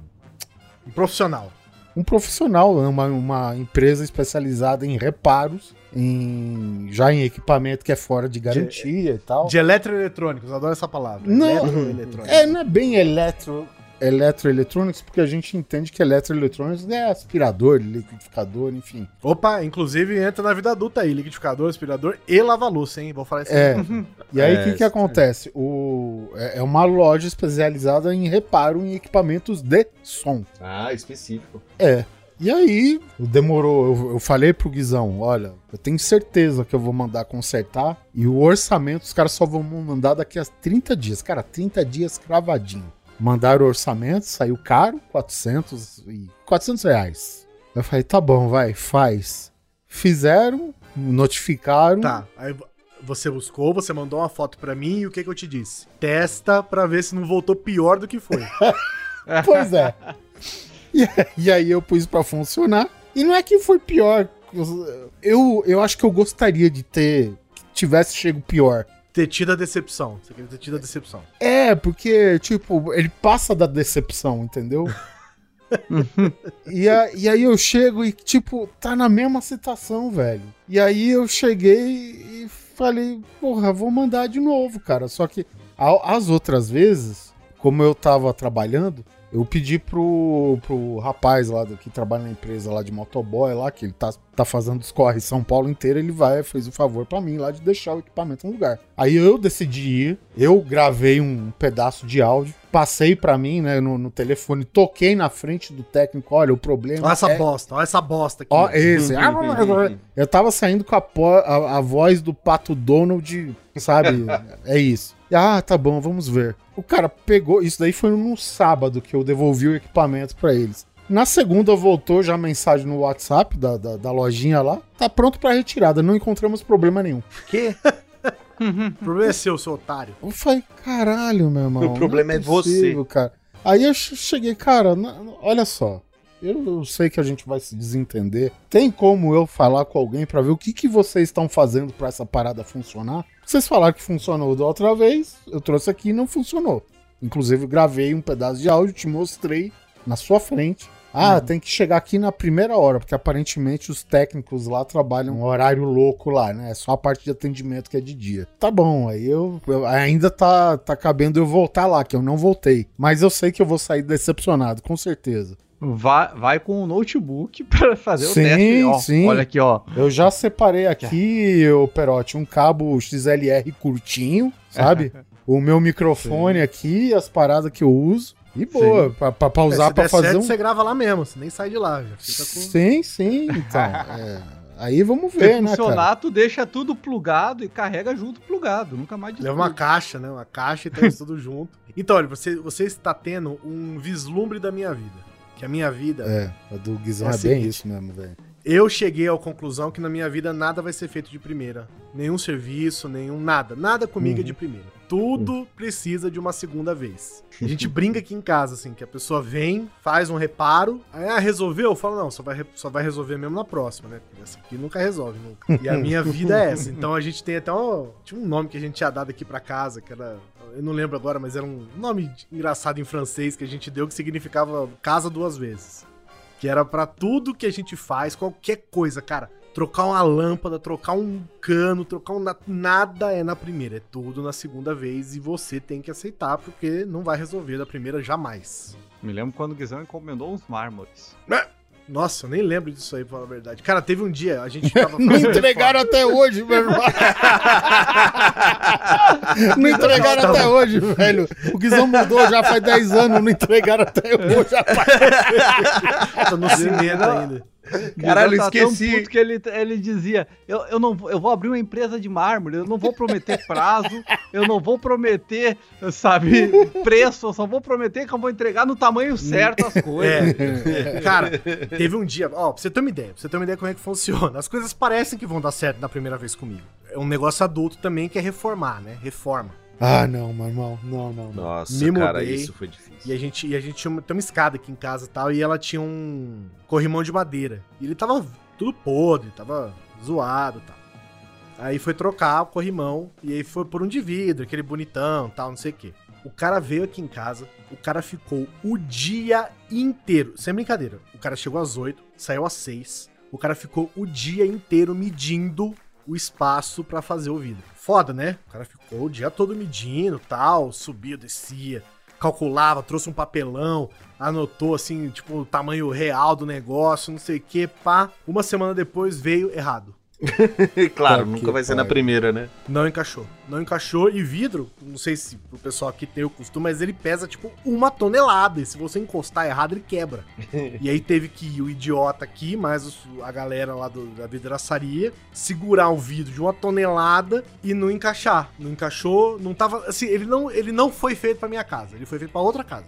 Speaker 2: Um profissional.
Speaker 3: Um profissional, né, uma, uma empresa especializada em reparos, em, já em equipamento que é fora de garantia e tal.
Speaker 2: De eletroeletrônicos, adoro essa palavra.
Speaker 3: Não.
Speaker 2: Eletroeletrônicos.
Speaker 3: É, não é bem eletro, eletroeletrônicos, porque a gente entende que eletroeletrônicos é aspirador, liquidificador, enfim.
Speaker 2: Opa, inclusive entra na vida adulta aí, liquidificador, aspirador e lava-louça, hein? Vou falar isso
Speaker 3: É.
Speaker 2: aí.
Speaker 3: E aí, o
Speaker 4: É,
Speaker 3: que, que acontece? O, é é uma loja especializada em reparo em equipamentos de som.
Speaker 4: Ah, específico.
Speaker 3: É. E aí, demorou. Eu, eu falei pro Guizão: olha, eu tenho certeza que eu vou mandar consertar. E o orçamento, os caras só vão mandar daqui a 30 dias. Cara, 30 dias cravadinho. Mandaram o orçamento, saiu caro, 400 e 400 reais. Eu falei, tá bom, vai, faz. Fizeram, notificaram.
Speaker 2: Tá, aí você buscou, você mandou uma foto pra mim e o que que eu te disse? Testa pra ver se não voltou pior do que foi.
Speaker 3: Pois é. E, e aí eu pus pra funcionar. E não é que foi pior. Eu, eu acho que eu gostaria de ter. Que tivesse chego pior.
Speaker 2: ter tido a decepção. Você queria ter tido a decepção.
Speaker 3: É, porque, tipo, ele passa da decepção, entendeu? e, a- e aí eu chego e, tipo, tá na mesma situação, velho. E aí eu cheguei e falei, porra, vou mandar de novo, cara. Só que as outras vezes, como eu tava trabalhando, eu pedi pro, pro rapaz lá do- que trabalha na empresa lá de motoboy lá, que ele tá, tá fazendo os corres São Paulo inteiro, ele vai, fez o favor pra mim lá de deixar o equipamento no lugar. Aí eu decidi ir, eu gravei um pedaço de áudio, passei pra mim, né, no, no telefone, toquei na frente do técnico, olha, o problema
Speaker 2: Olha essa
Speaker 3: é...
Speaker 2: bosta, olha essa bosta aqui.
Speaker 3: Ó, esse. Eu tava saindo com a, a- a voz do Pato Donald, sabe? é isso. Ah, tá bom, vamos ver. O cara pegou, isso daí foi no sábado que eu devolvi o equipamento pra eles. Na segunda voltou já a mensagem no WhatsApp da, da, da lojinha lá. Tá pronto pra retirada, não encontramos problema nenhum.
Speaker 4: Que?
Speaker 2: O problema é seu, seu otário.
Speaker 3: Eu falei, caralho, meu irmão.
Speaker 4: O problema
Speaker 3: não
Speaker 4: é você.
Speaker 3: possível, Cara. Aí eu che- cheguei, cara, na- olha só. Eu, eu sei que a gente vai se desentender. Tem como eu falar com alguém pra ver o que, que vocês estão fazendo pra essa parada funcionar? Vocês falaram que funcionou da outra vez, eu trouxe aqui e não funcionou. Inclusive, gravei um pedaço de áudio, te mostrei na sua frente. Ah, tem que chegar aqui na primeira hora, porque aparentemente os técnicos lá trabalham um horário louco lá, né? É só a parte de atendimento que é de dia. Tá bom, aí eu, eu- ainda tá, tá cabendo eu voltar lá, que eu não voltei. Mas eu sei que eu vou sair decepcionado, com certeza.
Speaker 5: Vai, vai com o notebook pra fazer
Speaker 3: Sim,
Speaker 5: o teste. Ó,
Speaker 3: sim.
Speaker 5: Olha aqui, ó.
Speaker 3: Eu já separei aqui, ô Perotti, um cabo XLR curtinho, sabe? o meu microfone aqui, as paradas que eu uso. E boa, pra, pra, pra usar
Speaker 2: se
Speaker 3: pra
Speaker 2: der
Speaker 3: fazer
Speaker 2: certo,
Speaker 3: um.
Speaker 2: você grava lá mesmo, você nem sai de lá. Já fica com...
Speaker 3: Sim, sim, então. é. Aí vamos ver, né, cara?
Speaker 5: tu deixa tudo plugado e carrega junto plugado. Nunca mais
Speaker 2: Leva uma caixa, né? Uma caixa e isso tudo junto. Então, olha, você, você está tendo um vislumbre da minha vida. Que a minha vida.
Speaker 3: É, a do Guizão
Speaker 2: É
Speaker 3: é, bem isso mesmo, velho.
Speaker 2: Eu cheguei à conclusão que na minha vida nada vai ser feito de primeira. Nenhum serviço, nenhum nada. Nada comigo é de primeira. Tudo precisa de uma segunda vez. A gente brinca aqui em casa, assim, que a pessoa vem, faz um reparo, aí, ah, resolveu? Eu falo, não, só vai, só vai resolver mesmo na próxima, né? Essa aqui nunca resolve, nunca. E a minha vida é essa. Então a gente tem até um, tinha um nome que a gente tinha dado aqui pra casa, que era. Eu não lembro agora, mas era um nome engraçado em francês que a gente deu que significava casa duas vezes. Que era pra tudo que a gente faz, qualquer coisa, cara. Trocar uma lâmpada, trocar um cano, trocar um. na- Nada é na primeira, é tudo na segunda vez e você tem que aceitar, porque não vai resolver da primeira jamais.
Speaker 5: Me lembro quando o Guizão encomendou uns mármores.
Speaker 2: Nossa, eu nem lembro disso aí, pra falar a verdade. Cara, teve um dia, a gente tava
Speaker 3: Não entregaram até hoje, meu irmão. não entregaram até hoje, velho. O Guizão mudou já faz 10 anos, não entregaram até hoje. rapaz.
Speaker 2: Tô no cimento ainda.
Speaker 4: Caralho,
Speaker 5: tá
Speaker 4: esqueci.
Speaker 5: puto que ele, ele dizia: eu, eu, não, vou- eu vou abrir uma empresa de mármore, eu não vou prometer prazo, eu não vou prometer, sabe, preço, eu só vou prometer que eu vou entregar no tamanho certo as coisas.
Speaker 2: É, cara, teve um dia, ó, pra você ter uma ideia, pra você ter uma ideia como é que funciona. As coisas parecem que vão dar certo na primeira vez comigo. É um negócio adulto também que é reformar, né? Reforma.
Speaker 3: Ah, não, meu irmão. Não, não, não.
Speaker 4: Nossa,
Speaker 2: Me
Speaker 4: cara,
Speaker 2: mudei.
Speaker 4: isso foi difícil.
Speaker 2: E a gente, e a gente tinha uma, tem uma escada aqui em casa e tal, e ela tinha um corrimão de madeira. E ele tava tudo podre, tava zoado e tal. Aí foi trocar o corrimão, e aí foi por um de vidro, aquele bonitão tal, não sei o quê. O cara veio aqui em casa, o cara ficou o dia inteiro, sem brincadeira. O cara chegou às 8, saiu às 6. O cara ficou o dia inteiro medindo o espaço pra fazer o vidro. Foda, né? O cara ficou o dia todo medindo, tal, subia, descia, calculava, trouxe um papelão, anotou assim, tipo, o tamanho real do negócio, não sei o que, pá. Uma semana depois veio errado.
Speaker 4: claro,
Speaker 3: Tá
Speaker 4: nunca vai ser na primeira, né?
Speaker 2: Não encaixou. Não encaixou. E vidro, não sei se o pessoal aqui tem o costume, mas ele pesa tipo uma tonelada. E se você encostar errado, ele quebra. e aí teve que ir o idiota aqui, mais a galera lá do- da vidraçaria, segurar o vidro de uma tonelada e não encaixar. Não encaixou, não tava. Assim, ele não, ele não foi feito pra minha casa, ele foi feito pra outra casa.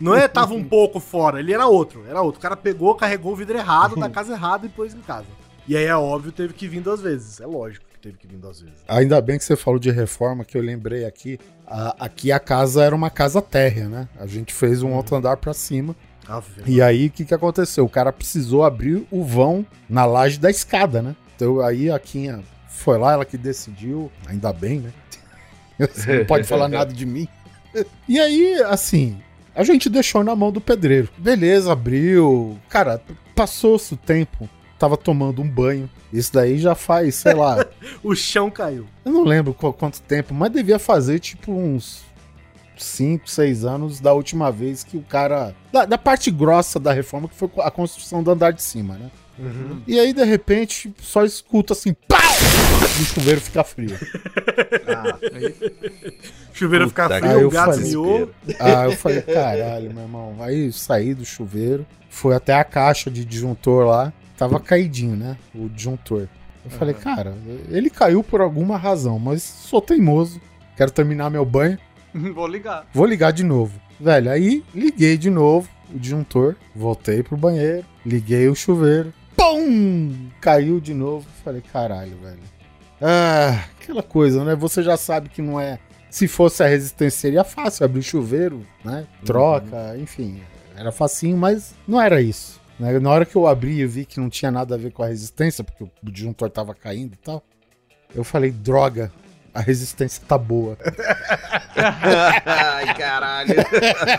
Speaker 2: Não é tava um pouco fora, ele era outro, era outro. O cara pegou, carregou o vidro errado da casa errada e pôs em casa. E aí é óbvio, teve que vir duas vezes. É lógico que teve que vir duas vezes.
Speaker 3: Ainda bem que você falou de reforma, que eu lembrei aqui. A- aqui a casa era uma casa térrea, né? A gente fez um outro andar pra cima.
Speaker 2: Ave
Speaker 3: E aí, o que, que aconteceu? O cara precisou abrir o vão na laje da escada, né? Então aí a Quinha foi lá, ela que decidiu. Ainda bem, né? Você não pode falar nada de mim. E aí, assim, a gente deixou na mão do pedreiro. Beleza, abriu. Cara, passou-se o tempo. Tava tomando um banho. Isso daí já faz, sei lá,
Speaker 2: O chão caiu.
Speaker 3: eu não lembro qual- quanto tempo, mas devia fazer tipo uns 5, 6 anos da última vez que o cara. Da, da parte grossa da reforma, que foi a construção do andar de cima, né? E aí, de repente, só escuta assim, pau! E o chuveiro fica frio.
Speaker 2: Chuveiro ficar
Speaker 4: Puta
Speaker 2: frio,
Speaker 3: que
Speaker 2: o gato miou.
Speaker 3: Ah, eu falei, caralho, meu irmão. Aí saí do chuveiro, fui até a caixa de disjuntor lá, tava caidinho, né? O disjuntor. Eu falei, cara, ele caiu por alguma razão, mas sou teimoso. quero terminar meu banho,
Speaker 5: Vou ligar.
Speaker 3: vou ligar de novo. Velho, aí liguei de novo o disjuntor, voltei pro banheiro, liguei o chuveiro, pum! Caiu de novo. Falei, caralho, velho. Ah, aquela coisa, né? Você já sabe que não é. Se fosse a resistência, seria fácil abrir o chuveiro, né? Troca, enfim. Era facinho, mas não era isso. Né? Na hora que eu abri e vi que não tinha nada a ver com a resistência, porque o disjuntor tava caindo e tal, eu falei, droga, a resistência tá boa.
Speaker 4: Ai, caralho.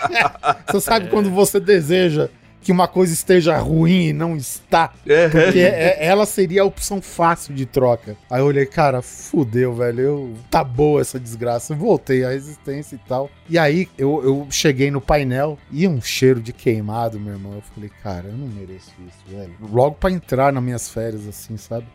Speaker 3: Você sabe quando você deseja que uma coisa esteja ruim e não está? Porque é- ela seria a opção fácil de troca. Aí eu olhei, cara, fudeu, velho. Eu, tá boa essa desgraça. Eu voltei à resistência e tal. E aí eu, eu cheguei no painel e um cheiro de queimado, meu irmão. Eu falei, cara, eu não mereço isso, velho. Logo pra entrar nas minhas férias, assim, sabe?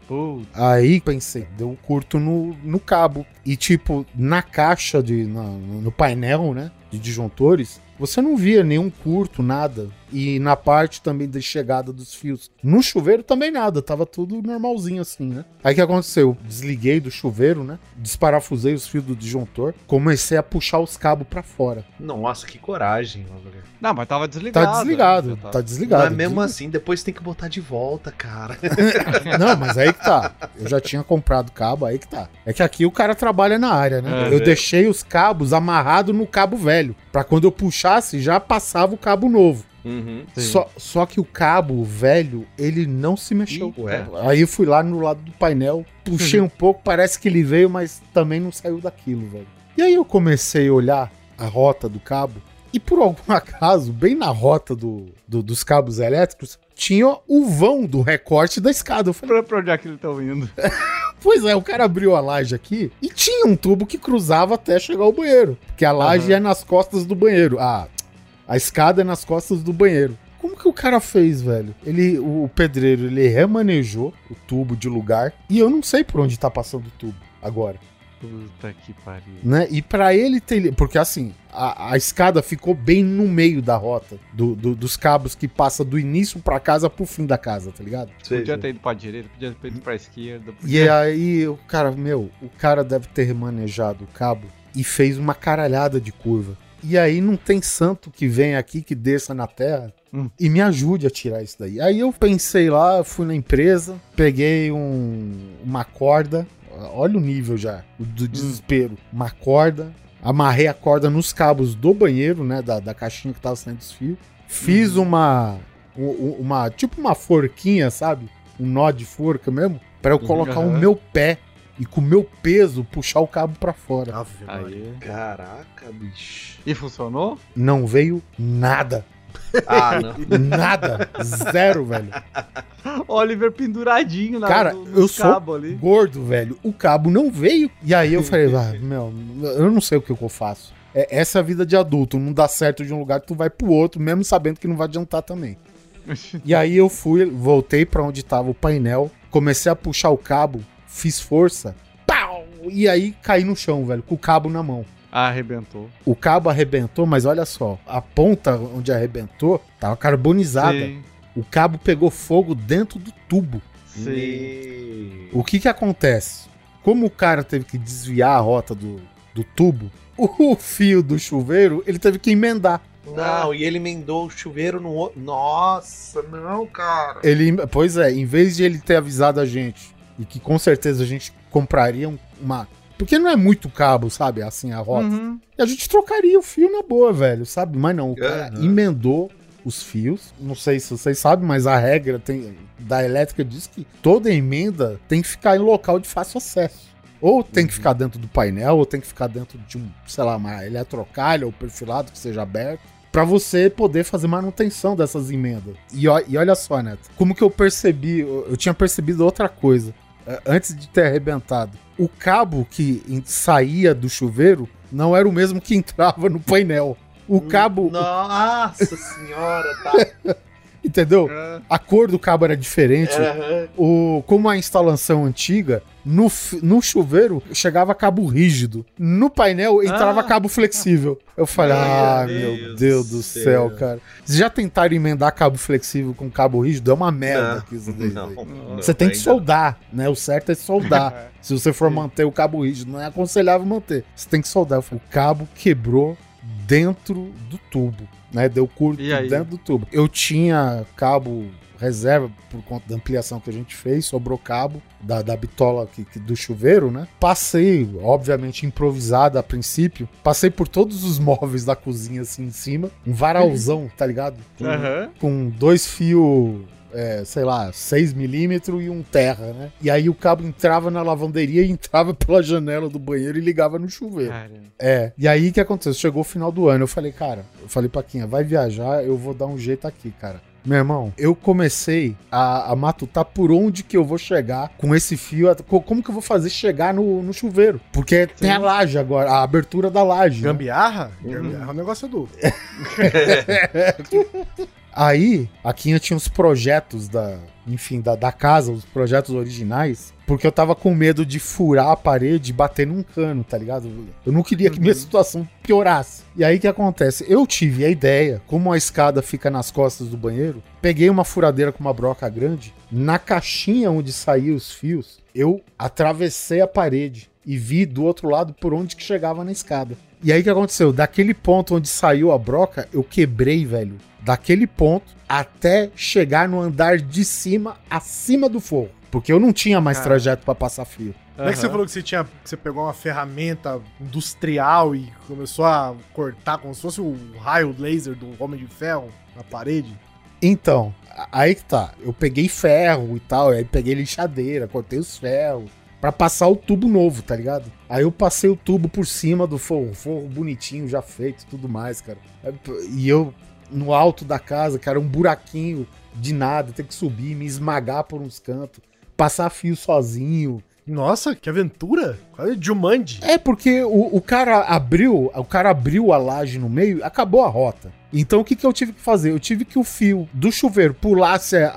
Speaker 3: Aí pensei, deu curto no, no cabo. E tipo, na caixa de. na- no painel, né? De disjuntores, você não via nenhum curto, nada. E na parte também da chegada dos fios. No chuveiro também nada, tava tudo normalzinho assim, né? Aí o que aconteceu? Eu desliguei do chuveiro, né? Desparafusei os fios do disjuntor, comecei a puxar os cabos pra fora.
Speaker 4: Nossa, que coragem, mano.
Speaker 5: Não, mas tava desligado.
Speaker 3: Tá desligado,
Speaker 5: Já
Speaker 3: tá
Speaker 5: tava-
Speaker 3: desligado.
Speaker 4: Mas mesmo assim, depois tem que botar de volta, cara.
Speaker 3: Não, mas aí que tá. Eu já tinha comprado cabo, aí que tá. É que aqui o cara trabalha na área, né?
Speaker 5: É,
Speaker 3: eu
Speaker 5: é.
Speaker 3: deixei os cabos amarrados no cabo velho. Pra quando eu puxasse, já passava o cabo novo.
Speaker 4: Uhum.
Speaker 3: Só, só que o cabo velho, ele não se mexeu.
Speaker 4: Ué.
Speaker 3: Aí eu fui lá no lado do painel, puxei um pouco, parece que ele veio, mas também não saiu daquilo, velho. E aí eu comecei a olhar a rota do cabo, e por algum acaso, bem na rota do, do- dos cabos elétricos, tinha o vão do recorte da escada. Eu falei,
Speaker 5: Pra, pra onde é que eles estão indo?
Speaker 3: Pois é, o cara abriu a laje aqui e tinha um tubo que cruzava até chegar ao banheiro. Porque a laje
Speaker 5: Aham.
Speaker 3: é nas costas do banheiro. Ah, a escada é nas costas do banheiro. Como que o cara fez, velho? Ele, o pedreiro, ele remanejou o tubo de lugar e eu não sei por onde tá passando o tubo agora,
Speaker 5: Puta que pariu.
Speaker 3: né? E pra ele ter, porque assim, a, a escada ficou bem no meio da rota do- do- dos cabos que passa do início pra casa pro fim da casa, tá ligado?
Speaker 5: Podia ter ido pra direita, podia ter ido pra esquerda.
Speaker 3: E
Speaker 5: Podia...
Speaker 3: aí, o cara, meu, o cara deve ter remanejado o cabo e fez uma caralhada de curva. E aí não tem santo que venha aqui que desça na terra
Speaker 5: Hum.
Speaker 3: e me ajude a tirar isso daí. Aí eu pensei lá, fui na empresa, peguei um- uma corda, olha o nível já do desespero. Uma corda, amarrei a corda nos cabos do banheiro, né, da, da caixinha que tava saindo dos fios. Fiz uma, u- u- uma, tipo uma forquinha, sabe? Um nó de forca mesmo, pra eu colocar o
Speaker 5: Aham.
Speaker 3: meu pé e com o meu peso puxar o cabo pra fora.
Speaker 2: Ave Maria.
Speaker 4: Caraca, bicho.
Speaker 5: E funcionou?
Speaker 3: Não veio nada.
Speaker 4: Ah, não.
Speaker 3: Nada. Zero, velho.
Speaker 5: Oliver penduradinho na,
Speaker 3: Cara,
Speaker 5: no,
Speaker 3: eu sou
Speaker 5: cabo ali.
Speaker 3: gordo, velho. O cabo não veio. E aí eu falei, ah, meu, eu não sei o que, eu faço. É, essa é a vida de adulto. Não dá certo de um lugar, tu vai pro outro, mesmo sabendo que não vai adiantar também. E aí eu fui, voltei pra onde tava o painel, comecei a puxar o cabo, fiz força, pau! E aí caí no chão, velho, com o cabo na mão.
Speaker 5: Ah, arrebentou.
Speaker 3: O cabo arrebentou, mas olha só, a ponta onde arrebentou tava carbonizada.
Speaker 5: Sim,
Speaker 3: O cabo pegou fogo dentro do tubo.
Speaker 5: sim.
Speaker 3: O que que acontece? Como o cara teve que desviar a rota do, do tubo, o fio do chuveiro ele teve que emendar.
Speaker 4: Não, e ele emendou o chuveiro no outro. Nossa, não, cara.
Speaker 3: Ele, pois é, em vez de ele ter avisado a gente e que com certeza a gente compraria um- uma, porque não é muito cabo, sabe? Assim a rota.
Speaker 5: Uhum.
Speaker 3: E a gente trocaria o fio na boa, velho, sabe? Mas não, o cara
Speaker 4: Aham.
Speaker 3: emendou os fios. Não sei se vocês sabem, mas a regra tem, da elétrica diz que toda emenda tem que ficar em local de fácil acesso. Ou tem que ficar dentro do painel, ou tem que ficar dentro de um, sei lá, uma eletrocalha ou perfilado que seja aberto. Pra você poder fazer manutenção dessas emendas. E, e olha só, Neto, como que eu percebi, eu, eu tinha percebido outra coisa antes de ter arrebentado. O cabo que saía do chuveiro não era o mesmo que entrava no painel. O cabo,
Speaker 4: Nossa senhora, tá.
Speaker 3: Entendeu? A cor do cabo era diferente.
Speaker 4: Aham.
Speaker 3: O, como a instalação antiga, no, no chuveiro chegava cabo rígido. No painel entrava
Speaker 5: Ah.
Speaker 3: cabo flexível. Eu falei, ah,
Speaker 4: Meu
Speaker 3: meu
Speaker 4: Deus
Speaker 3: Deus
Speaker 4: do céu.
Speaker 3: céu, cara. Vocês já tentaram emendar cabo flexível com cabo rígido? É uma merda.
Speaker 4: Não,
Speaker 3: que isso daí.
Speaker 4: não,
Speaker 3: Você tem que soldar, né? O certo é soldar. Se você for manter o cabo rígido, não é aconselhável manter. Você tem que soldar. Eu falei, O cabo quebrou dentro do tubo, né? Deu curto dentro do tubo. Eu tinha cabo reserva por conta da ampliação que a gente fez, sobrou cabo da, da bitola que- que- do chuveiro, né? Passei, obviamente improvisado a princípio, passei por todos os móveis da cozinha assim em cima, um varalzão, tá ligado?
Speaker 5: Aham.
Speaker 3: com dois fios, é, sei lá, 6 milímetros e um terra, né? E aí o cabo entrava na lavanderia e entrava pela janela do banheiro e ligava no chuveiro.
Speaker 5: Cara,
Speaker 3: É. E aí o que aconteceu? Chegou o final do ano, eu falei, cara, eu falei pra Quinha, vai viajar, eu vou dar um jeito aqui, cara. Meu irmão, eu comecei a, a matutar por onde que eu vou chegar com esse fio, como que eu vou fazer chegar no, no chuveiro. Porque tem a laje agora, a abertura da laje. né?
Speaker 2: Gambiarra? Gambiarra é um negócio do.
Speaker 3: Aí, a Quinha tinha os projetos da, enfim, da, da casa, os projetos originais, porque eu tava com medo de furar a parede e bater num cano, tá ligado? Eu não queria que minha situação piorasse. E aí o que acontece? Eu tive a ideia, como a escada fica nas costas do banheiro, peguei uma furadeira com uma broca grande, na caixinha onde saíam os fios, eu atravessei a parede e vi do outro lado por onde que chegava na escada. E aí o que aconteceu? Daquele ponto onde saiu a broca, eu quebrei, velho. Daquele ponto até chegar no andar de cima, acima do forro. Porque eu não tinha mais
Speaker 2: Cara.
Speaker 3: trajeto pra passar fio.
Speaker 2: Não é que você falou que você tinha. Que você pegou uma ferramenta industrial e começou a cortar como se fosse o raio laser do Homem de Ferro na parede?
Speaker 3: Então, aí que tá. Eu peguei ferro e tal, aí peguei lixadeira, cortei os ferros. Pra passar o tubo novo, tá ligado? Aí eu passei o tubo por cima do forro, forro bonitinho, já feito e tudo mais, cara. E eu, no alto da casa, cara, um buraquinho de nada, ter que subir, me esmagar por uns cantos, passar fio sozinho.
Speaker 2: Nossa, que aventura! Quase Jumanji.
Speaker 3: É porque o, o cara abriu, o cara abriu a laje no meio, acabou a rota. Então o que, que eu tive que fazer? Eu tive que o fio do chuveiro pulasse a,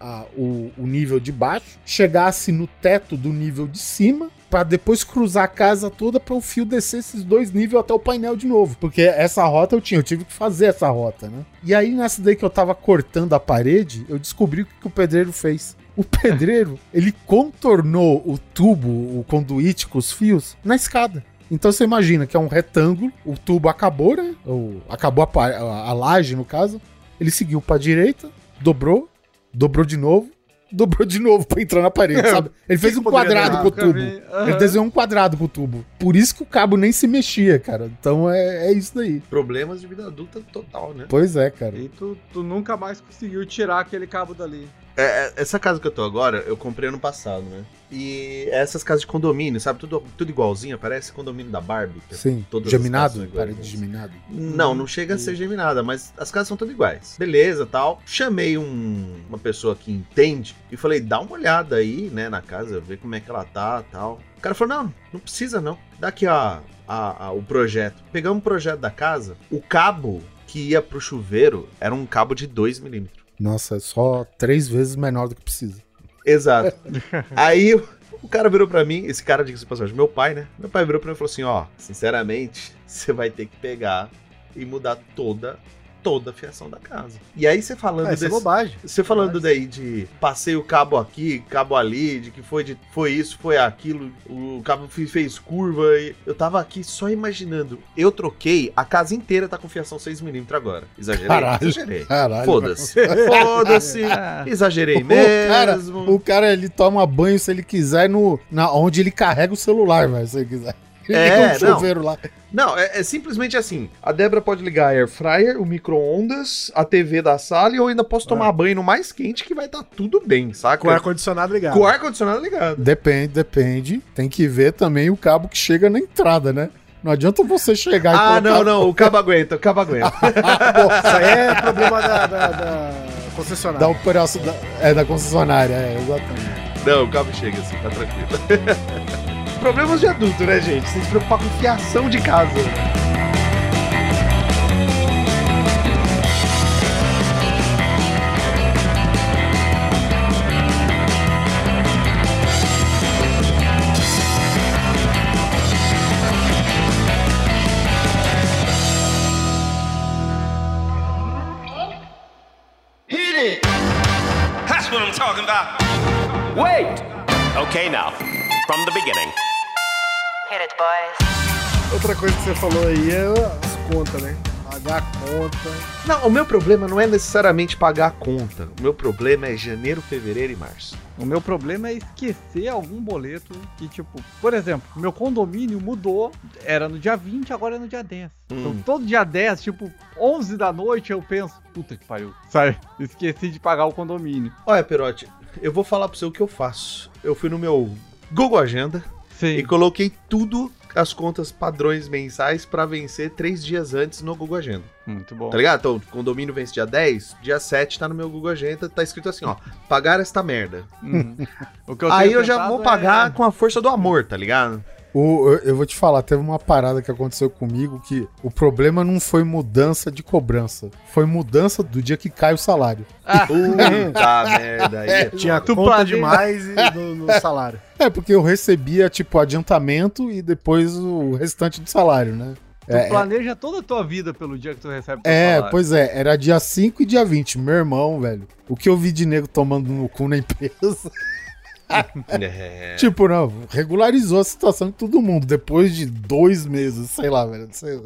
Speaker 3: a- o, o nível de baixo, chegasse no teto do nível de cima, pra depois cruzar a casa toda para o fio descer esses dois níveis até o painel de novo. Porque essa rota eu tinha, eu tive que fazer essa rota, né? E aí nessa daí que eu tava cortando a parede, eu descobri o que, que o pedreiro fez. O pedreiro, ele contornou o tubo, o conduíte com os fios, na escada. Então você imagina que é um retângulo, o tubo acabou, né? Ou acabou a, a, a laje, no caso. Ele seguiu pra direita, dobrou, dobrou de novo, dobrou de novo pra entrar na parede, sabe? Ele fez um quadrado com o tubo.
Speaker 5: Aham.
Speaker 3: Ele desenhou um quadrado com o tubo. Por isso que o cabo nem se mexia, cara. Então é, é isso daí.
Speaker 4: Problemas de vida adulta total, né?
Speaker 3: Pois é, cara.
Speaker 5: E tu, tu nunca mais conseguiu tirar aquele cabo dali.
Speaker 4: É, é, essa casa que eu tô agora, eu comprei ano passado, né? E essas casas de condomínio, sabe? Tudo, tudo igualzinho, parece condomínio da Barbie. que
Speaker 3: Sim.
Speaker 4: todas as
Speaker 3: Geminado? Parede geminado.
Speaker 4: Não, não chega a ser geminada, mas as casas são todas iguais. Beleza, tal. Chamei um- uma pessoa que entende e falei, dá uma olhada aí, né, na casa, ver como é que ela tá, tal. O cara falou, não, não precisa não. Dá aqui a, a- a- o projeto. Pegamos o projeto da casa, o cabo que ia pro chuveiro era um cabo de 2 milímetros.
Speaker 3: Nossa, é só três vezes menor do que precisa.
Speaker 4: Exato. Aí o, cara virou pra mim, esse cara, diga-se passagem, meu pai, né? Meu pai virou pra mim e falou assim: ó, sinceramente, você vai ter que pegar e mudar toda, toda a fiação da casa. E aí você falando
Speaker 2: Ah, é bobagem.
Speaker 4: Você falando daí de passei o cabo aqui, cabo ali, de que foi, de, foi isso, foi aquilo, o cabo fe- fez curva e eu tava aqui só imaginando. Eu troquei, a casa inteira tá com fiação 6mm agora. Exagerei?
Speaker 3: Caralho.
Speaker 4: Exagerei.
Speaker 3: Caralho.
Speaker 4: Foda-se. Foda-se. Exagerei
Speaker 3: O cara,
Speaker 4: mesmo.
Speaker 3: o cara, ele toma banho se ele quiser no, na, onde ele carrega o celular, velho, se ele quiser.
Speaker 4: É,
Speaker 3: um
Speaker 4: não.
Speaker 3: chuveiro lá.
Speaker 4: Não, é, é simplesmente assim. A Débora pode ligar a air fryer, o micro-ondas, a TV da sala e eu ainda posso tomar banho no mais quente que vai estar tudo bem, saca?
Speaker 2: Com o ar-condicionado ligado.
Speaker 4: Com o ar-condicionado ligado.
Speaker 3: Depende, depende. Tem que ver também o cabo que chega na entrada, né? Não adianta você chegar e
Speaker 4: Ah, não, não, o cabo aguenta, o cabo aguenta.
Speaker 2: Isso aí é problema da, da, da concessionária.
Speaker 3: Da operação da, é, da concessionária, é, exatamente.
Speaker 4: Não, o cabo chega assim, tá tranquilo problemas de adulto, né, gente? Se preocupar com fiação de casa.
Speaker 8: That's what I'm talking about. Wait! Okay, now, from the beginning.
Speaker 9: Hit it, boys.
Speaker 2: Outra coisa que você falou aí é as contas, né? Pagar a conta.
Speaker 4: Não, o meu problema não é necessariamente pagar a conta. O meu problema é janeiro, fevereiro e março.
Speaker 5: O meu problema é esquecer algum boleto que, tipo, por exemplo, meu condomínio mudou, era no dia 20, agora é no dia 10. Então
Speaker 4: Hum.
Speaker 5: todo dia 10, tipo, 11 da noite, eu penso, puta que pariu, sai, esqueci de pagar o condomínio.
Speaker 4: Olha, Perotti, eu vou falar pra você o que eu faço. Eu fui no meu Google Agenda
Speaker 5: Sim.
Speaker 4: e coloquei tudo as contas padrões mensais pra vencer três dias antes no Google Agenda.
Speaker 5: Muito bom.
Speaker 4: Tá ligado? Então, condomínio vence dia 10, dia 7 tá no meu Google Agenda, tá escrito assim, ó, pagar esta merda.
Speaker 5: Uhum. Eu
Speaker 4: Aí eu já vou pagar
Speaker 5: é-
Speaker 4: com a força do amor, tá ligado?
Speaker 3: O- eu, eu vou te falar, teve uma parada que aconteceu comigo que o problema não foi mudança de cobrança, foi mudança do dia que cai o salário.
Speaker 4: Puta merda. Aí,
Speaker 2: Tinha
Speaker 5: Tu
Speaker 2: conta
Speaker 5: planeja-
Speaker 2: demais e no, no salário.
Speaker 3: É, porque eu recebia, tipo, adiantamento e depois o restante do salário, né?
Speaker 5: Tu
Speaker 3: É,
Speaker 5: planeja toda a tua vida pelo dia que tu recebe teu
Speaker 3: É,
Speaker 5: salário.
Speaker 3: pois é, era dia 5 e dia 20. Meu irmão, velho. O que eu vi de nego tomando no cu na empresa.
Speaker 4: É.
Speaker 3: Tipo, não, regularizou a situação de todo mundo. Depois de dois meses, sei lá, velho. sei-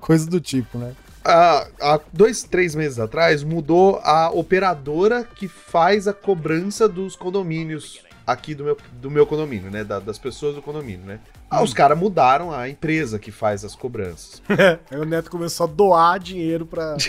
Speaker 3: Coisa do tipo, né?
Speaker 4: há, há dois, três meses atrás, mudou a operadora que faz a cobrança dos condomínios aqui do meu, do meu condomínio, né? Da- das pessoas do condomínio, né? Ah, os caras mudaram a empresa que faz as cobranças.
Speaker 2: Aí o Neto começou a doar dinheiro pra.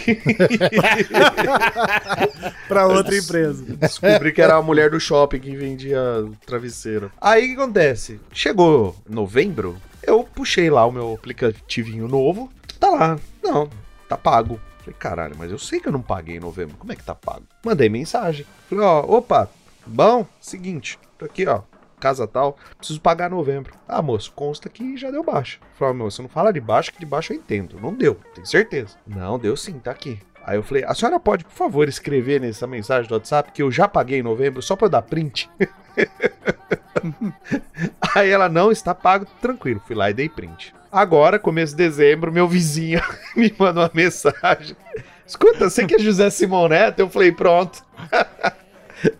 Speaker 2: pra outra empresa.
Speaker 4: Descobri que era a mulher do shopping que vendia travesseiro. Aí o que acontece? Chegou novembro, eu puxei lá o meu aplicativinho novo. Tá lá. Não, tá pago. Falei, caralho, mas eu sei que eu não paguei em novembro. Como é que tá pago? Mandei mensagem. Falei, ó, opa, bom, seguinte, tô aqui, ó. Casa tal, preciso pagar novembro. Ah, moço, consta que já deu baixa. Falei, moço, você não fala de baixo, que de baixo eu entendo. Não deu, tenho certeza. Não, deu sim, tá aqui. Aí eu falei, a senhora pode, por favor, escrever nessa mensagem do WhatsApp que eu já paguei em novembro, só pra eu dar print? Aí ela, não, está pago, tranquilo. Fui lá e dei print. Agora, começo de dezembro, meu vizinho me mandou uma mensagem. Escuta, você que é José Simão Neto? Eu falei, pronto.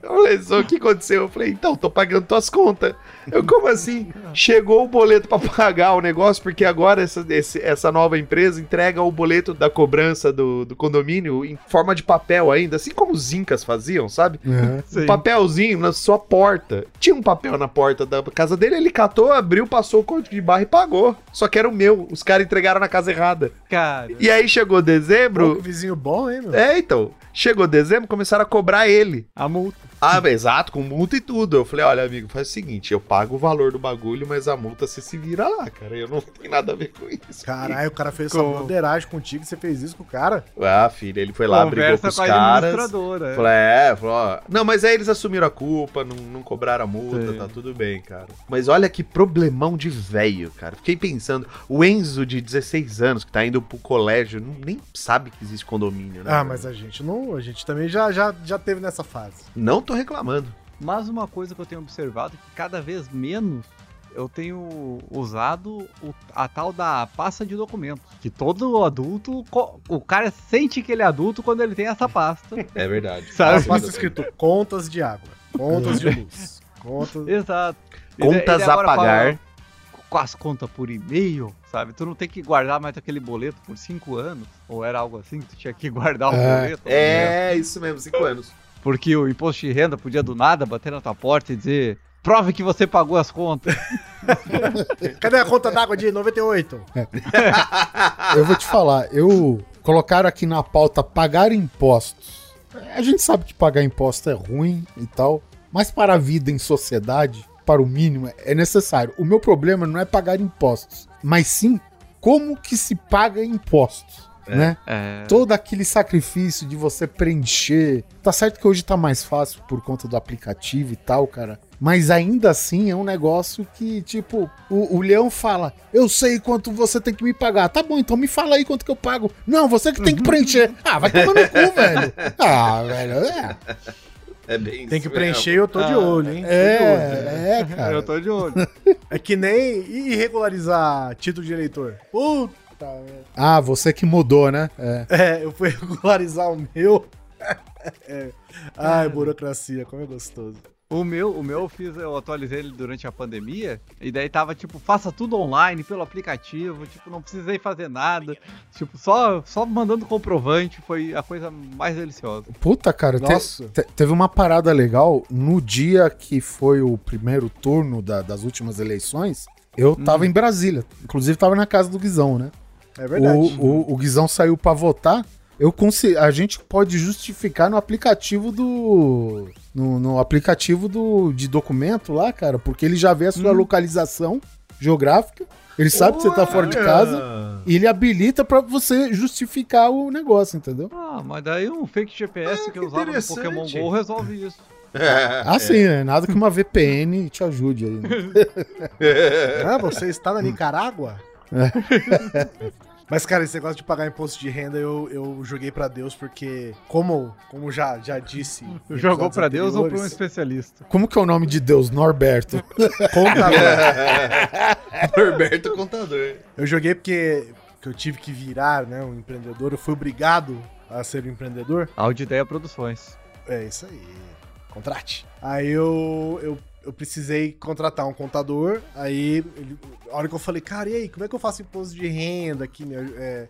Speaker 4: Eu falei, só o que aconteceu? Eu falei, então, tô pagando tuas contas. Eu, como assim? Chegou o boleto pra pagar o negócio, porque agora essa, esse- essa nova empresa entrega o boleto da cobrança do, do condomínio em forma de papel ainda, assim como os incas faziam, sabe?
Speaker 5: Sim.
Speaker 4: Um papelzinho na sua porta. Tinha um papel na porta da casa dele, ele catou, abriu, passou o código de barra e pagou. Só que era o meu. Os caras entregaram na casa errada.
Speaker 5: Cara,
Speaker 4: E aí chegou dezembro.
Speaker 2: que vizinho bom, hein, meu?
Speaker 4: É, então. Chegou dezembro, começaram a cobrar ele.
Speaker 5: a multa.
Speaker 4: Ah, exato, com multa e tudo. Eu falei, olha, amigo, faz o seguinte, eu pago o valor do bagulho, mas a multa você se vira lá, cara. Eu não tenho nada a ver com isso.
Speaker 2: Caralho, o cara fez essa
Speaker 5: Com-
Speaker 2: broderagem contigo, você fez isso com o cara?
Speaker 4: Ah, filho, ele foi lá, brigou com
Speaker 5: Conversa
Speaker 4: os
Speaker 5: com a
Speaker 4: caras.
Speaker 5: administradora. é.
Speaker 4: Falei, é, falou, ó. Não, mas aí eles assumiram a culpa, não, não cobraram a multa,
Speaker 5: Sim.
Speaker 4: tá tudo bem, cara. Mas olha que problemão de velho, cara. Fiquei pensando, o Enzo de 16 anos, que tá indo pro colégio, não- nem sabe que existe condomínio, né?
Speaker 2: Ah, mas a gente não. A gente também já, já, já teve nessa fase.
Speaker 4: Não tô reclamando.
Speaker 5: Mas uma coisa que eu tenho observado é que cada vez menos eu tenho usado o- a tal da pasta de documentos. Que todo adulto, o cara sente que ele é adulto quando ele tem essa pasta.
Speaker 4: É verdade.
Speaker 2: A
Speaker 5: Sabe?
Speaker 2: pasta escrito contas de água, contas de luz, contas.
Speaker 5: Exato.
Speaker 4: Contas
Speaker 5: e daí agora
Speaker 4: a pagar.
Speaker 5: Com, a- com as contas por e-mail, sabe? Tu não tem que guardar mais aquele boleto por cinco anos. Ou era algo assim, tu tinha que guardar o
Speaker 3: É.
Speaker 5: boleto. né?
Speaker 4: É, isso mesmo, 5 anos.
Speaker 5: Porque o imposto de renda podia do nada bater na tua porta e dizer. Prove que você pagou as contas.
Speaker 2: Cadê a conta d'água de 98?
Speaker 3: Eu vou te falar, eu colocaram aqui na pauta pagar impostos. A gente sabe que pagar imposto é ruim e tal, mas para a vida em sociedade, para o mínimo, é necessário. O meu problema não é pagar impostos, mas sim como que se paga impostos, né?
Speaker 5: É.
Speaker 3: Todo aquele sacrifício de você preencher. Tá certo que hoje tá mais fácil por conta do aplicativo e tal, cara. Mas ainda assim é um negócio que, tipo, o, o leão fala: Eu sei quanto você tem que me pagar. Tá bom, então me fala aí quanto que eu pago. Não, você que tem que preencher. Ah, vai tomar no cu, velho. Ah, velho, é.
Speaker 4: É bem
Speaker 2: Tem que preencher e eu tô de
Speaker 5: Ah,
Speaker 2: olho, hein? De olho.
Speaker 3: É, é, cara.
Speaker 5: Eu tô de olho.
Speaker 2: É que nem e regularizar título de eleitor. Puta merda.
Speaker 3: Ah, você que mudou, né? É.
Speaker 2: É, eu fui regularizar o meu. Ai, burocracia, como é gostoso.
Speaker 5: O meu, o meu eu fiz, eu atualizei ele durante a pandemia, e daí tava tipo, faça tudo online pelo aplicativo, tipo, não precisei fazer nada, tipo, só, só mandando comprovante, foi a coisa mais deliciosa.
Speaker 3: Puta, cara, te-
Speaker 2: Nossa.
Speaker 3: te- teve uma parada legal no dia que foi o primeiro turno da- das últimas eleições. Eu tava em Brasília, inclusive tava na casa do Guizão, né?
Speaker 2: É verdade.
Speaker 3: O, o, o Guizão saiu pra votar. Eu consi- a gente pode justificar no aplicativo do. No, no aplicativo do, de documento lá, cara, porque ele já vê a sua localização geográfica. Ele sabe que você tá fora de casa e ele habilita pra você justificar o negócio, entendeu?
Speaker 5: Ah, mas daí um fake GPS que,
Speaker 4: que
Speaker 5: eu usava no. Pokémon GO resolve isso.
Speaker 3: Ah, sim, né? Nada que uma VPN te ajude aí. Né?
Speaker 2: Ah, você está na Nicarágua? Mas, cara, esse negócio de pagar imposto de renda eu, eu joguei pra Deus porque, como, como já, já disse.
Speaker 5: Jogou pra Deus ou pra um especialista?
Speaker 3: Como que é o nome de Deus? Norberto.
Speaker 2: contador.
Speaker 4: Norberto Contador.
Speaker 2: Eu joguei porque que eu tive que virar, né, um empreendedor. Eu fui obrigado a ser um empreendedor.
Speaker 5: Audideia Produções.
Speaker 2: É isso aí. Contrate. Aí eu, eu, eu precisei contratar um contador. Aí, ele- a hora que eu falei, cara, e aí, como é que eu faço imposto de renda aqui? Meu, é,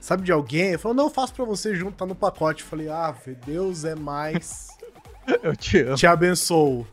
Speaker 2: sabe de alguém? Ele falou, não, eu faço pra você junto, tá no pacote. Eu falei, ah, Deus é mais.
Speaker 5: Eu te amo.
Speaker 2: Te abençoo.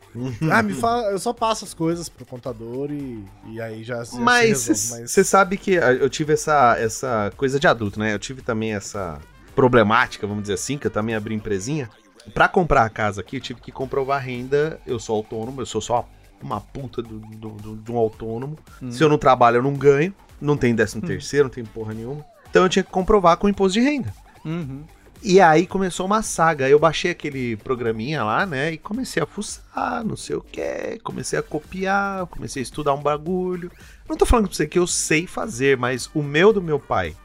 Speaker 2: ah, me fala, eu só passo as coisas pro contador e, e aí já, já
Speaker 4: Mas você sabe que ah, eu tive essa, essa coisa de adulto, né? Eu tive também essa problemática, vamos dizer assim, que eu também abri empresinha. Pra comprar a casa aqui, eu tive que comprovar renda. Eu sou autônomo, eu sou só uma puta do, do- do- de um autônomo. Se eu não trabalho, eu não ganho. Não tem décimo terceiro, não tem porra nenhuma. Então eu tinha que comprovar com imposto de renda.
Speaker 5: Uhum.
Speaker 4: E aí começou uma saga. Eu baixei aquele programinha lá, né? E comecei a fuçar, não sei o que. Comecei a copiar, comecei a estudar um bagulho. Não tô falando pra você que eu sei fazer, mas o meu do meu pai,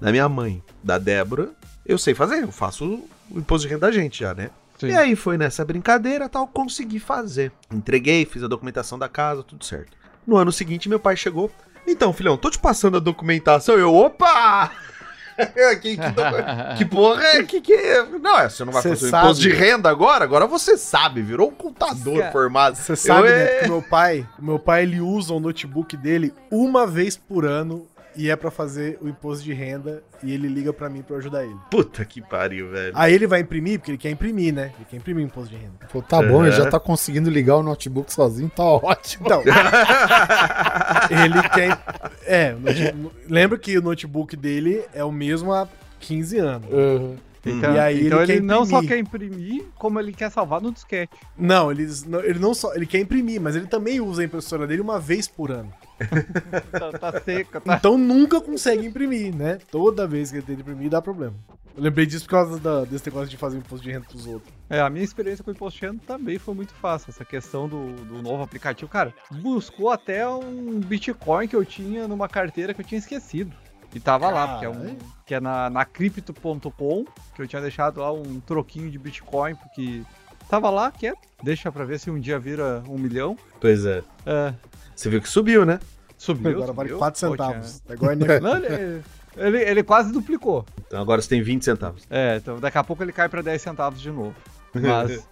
Speaker 4: da minha mãe, da Débora, eu sei fazer. Eu faço o imposto de renda da gente já, né?
Speaker 5: Sim.
Speaker 4: E aí foi nessa brincadeira tal, consegui fazer. Entreguei, fiz a documentação da casa, tudo certo. No ano seguinte, meu pai chegou. Então, filhão, tô te passando a documentação. Eu, opa! que, que, que porra é? Que, que é? Não, é, você não vai
Speaker 2: Cê
Speaker 4: fazer o
Speaker 2: sabe.
Speaker 4: imposto de renda agora? Agora você sabe, virou um contador
Speaker 5: Cara,
Speaker 4: formado.
Speaker 2: Você sabe,
Speaker 4: Eu,
Speaker 2: né,
Speaker 4: é-
Speaker 2: meu pai, o meu pai ele usa o notebook dele uma vez por ano e é pra fazer o imposto de renda e ele liga pra mim pra eu ajudar ele.
Speaker 4: Puta que pariu, velho.
Speaker 2: Aí ele vai imprimir, porque ele quer imprimir, né? Ele quer imprimir o imposto de renda.
Speaker 3: Pô, tá bom, ele
Speaker 4: Uhum.
Speaker 3: já tá conseguindo ligar o notebook sozinho, tá ótimo.
Speaker 2: Então, ele quer. É, lembra que o notebook dele é o mesmo há 15 anos.
Speaker 5: Então,
Speaker 2: E aí
Speaker 5: então
Speaker 2: ele
Speaker 5: ele, não só quer imprimir, como ele quer salvar no disquete.
Speaker 2: Não, ele, ele não só. Ele quer imprimir, mas ele também usa a impressora dele uma vez por ano.
Speaker 5: Tá, tá seca, tá.
Speaker 2: Então nunca consegue imprimir, né? Toda vez que ele tenta imprimir dá problema. Eu lembrei disso por causa da- desse negócio de fazer imposto de renda pros outros.
Speaker 5: É, a minha experiência com o Imposto de Renda também foi muito fácil. Essa questão do, do novo aplicativo. Cara, buscou até um Bitcoin que eu tinha numa carteira que eu tinha esquecido. E tava lá, porque é, um,
Speaker 2: Caralho.
Speaker 5: que é na, na Crypto.com, que eu tinha deixado lá um troquinho de Bitcoin, porque tava lá, quieto. Deixa pra ver se um dia vira um milhão.
Speaker 4: Pois é.
Speaker 5: É,
Speaker 4: Você viu que subiu, né?
Speaker 5: subiu.
Speaker 2: Agora vale
Speaker 5: subiu.
Speaker 2: 4
Speaker 5: Pô, tinha-
Speaker 2: centavos. É igual a NFL.
Speaker 5: Não, ele, ele, ele quase duplicou.
Speaker 4: Então agora você tem 20 centavos.
Speaker 5: É, então daqui a pouco ele cai pra 10 centavos de novo. Mas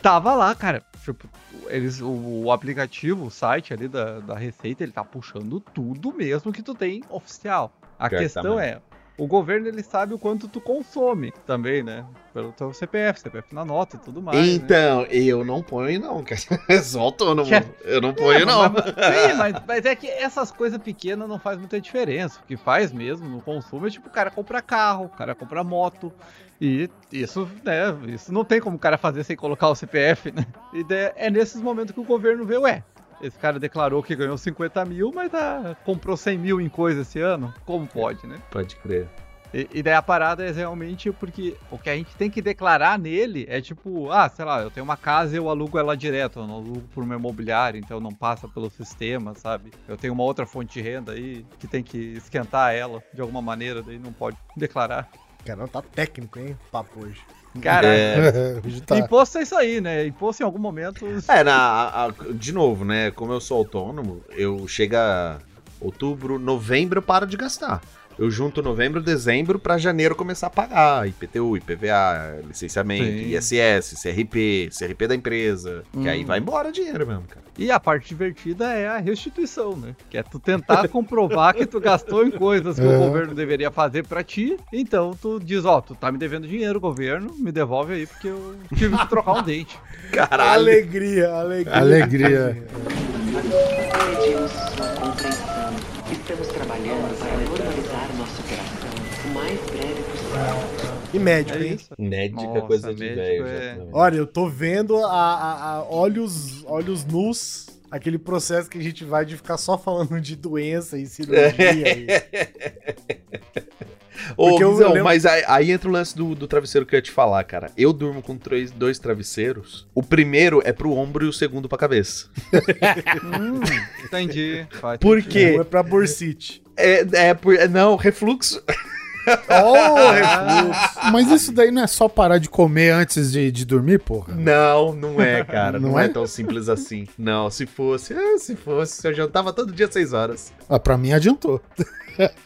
Speaker 5: tava lá, cara. Tipo, eles, o, o aplicativo, o site ali da, da Receita, ele tá puxando tudo mesmo que tu tem oficial. A
Speaker 4: Pior que
Speaker 5: questão
Speaker 4: tá
Speaker 5: é, o governo ele sabe o quanto tu consome também, né? Pelo teu CPF, CPF na nota e tudo mais. né?
Speaker 4: então, eu não ponho não, cara. É autônomo.
Speaker 5: Que-
Speaker 4: Eu não ponho não.
Speaker 5: Mas, sim, mas, mas é que essas coisas pequenas não faz muita diferença. O que faz mesmo no consumo é tipo, o cara compra carro, o cara compra moto. E isso, né, isso não tem como o cara fazer sem colocar o CPF, né? E é nesses momentos que o governo vê, ué, esse cara declarou que ganhou 50 mil, mas tá, comprou 100 mil em coisa esse ano? Como pode, né?
Speaker 4: Pode crer.
Speaker 5: E, e daí a parada é realmente porque o que a gente tem que declarar nele é tipo, ah, sei lá, eu tenho uma casa e eu alugo ela direto, eu não alugo por uma imobiliária, então não passa pelo sistema, sabe? Eu tenho uma outra fonte de renda aí que tem que esquentar ela de alguma maneira, daí não pode declarar.
Speaker 2: Cara, tá técnico, hein? o Papo hoje.
Speaker 5: Cara,
Speaker 4: É.
Speaker 3: Tá-
Speaker 5: imposto é isso aí, né? Imposto em algum momento.
Speaker 4: É, na, a- a- de novo, né? Como eu sou autônomo, eu chega outubro, novembro, eu paro de gastar. Eu junto novembro, dezembro pra janeiro começar a pagar IPTU, IPVA, licenciamento,
Speaker 5: Sim.
Speaker 4: ISS, CRP, CRP da empresa. Que aí
Speaker 5: Hum.
Speaker 4: vai embora dinheiro mesmo, cara.
Speaker 5: E a parte divertida é a restituição, né? Que é tu tentar comprovar que tu gastou em coisas que
Speaker 3: É.
Speaker 5: o governo deveria fazer pra ti. Então tu diz, ó, tu tá me devendo dinheiro, governo, me devolve aí porque eu tive que trocar um dente.
Speaker 4: Caralho.
Speaker 2: Alegria, alegria.
Speaker 3: Alegria.
Speaker 7: Pedimos sua compreensão. Estamos trabalhando para normalizar nossa operação o mais breve possível.
Speaker 2: E médico,
Speaker 5: É
Speaker 2: hein?
Speaker 5: isso.
Speaker 4: Médica
Speaker 5: Nossa,
Speaker 4: coisa de
Speaker 5: médico
Speaker 4: velho.
Speaker 5: é-.
Speaker 2: Olha, eu tô vendo a, a- a olhos, olhos nus aquele processo que a gente vai de ficar só falando de doença e cirurgia. e-
Speaker 4: Ô,
Speaker 2: eu
Speaker 4: Guizão,
Speaker 2: lembro-
Speaker 4: mas aí, aí entra o lance do, do travesseiro que eu ia te falar, cara. Eu durmo com três, dois travesseiros. O primeiro é pro ombro e o segundo pra cabeça.
Speaker 5: Hum, entendi.
Speaker 4: Por quê?
Speaker 2: Não é pra bursite.
Speaker 4: É, é por. é, Não, refluxo.
Speaker 2: Oh, refluxo.
Speaker 3: Mas isso daí não é só parar de comer antes de, de dormir, porra?
Speaker 4: Não, não é, cara. Não,
Speaker 3: Não
Speaker 4: é?
Speaker 3: é?
Speaker 4: tão simples assim. Não, se fosse, ah, se fosse, eu jantava todo dia às 6 horas.
Speaker 3: Ah, pra mim adiantou.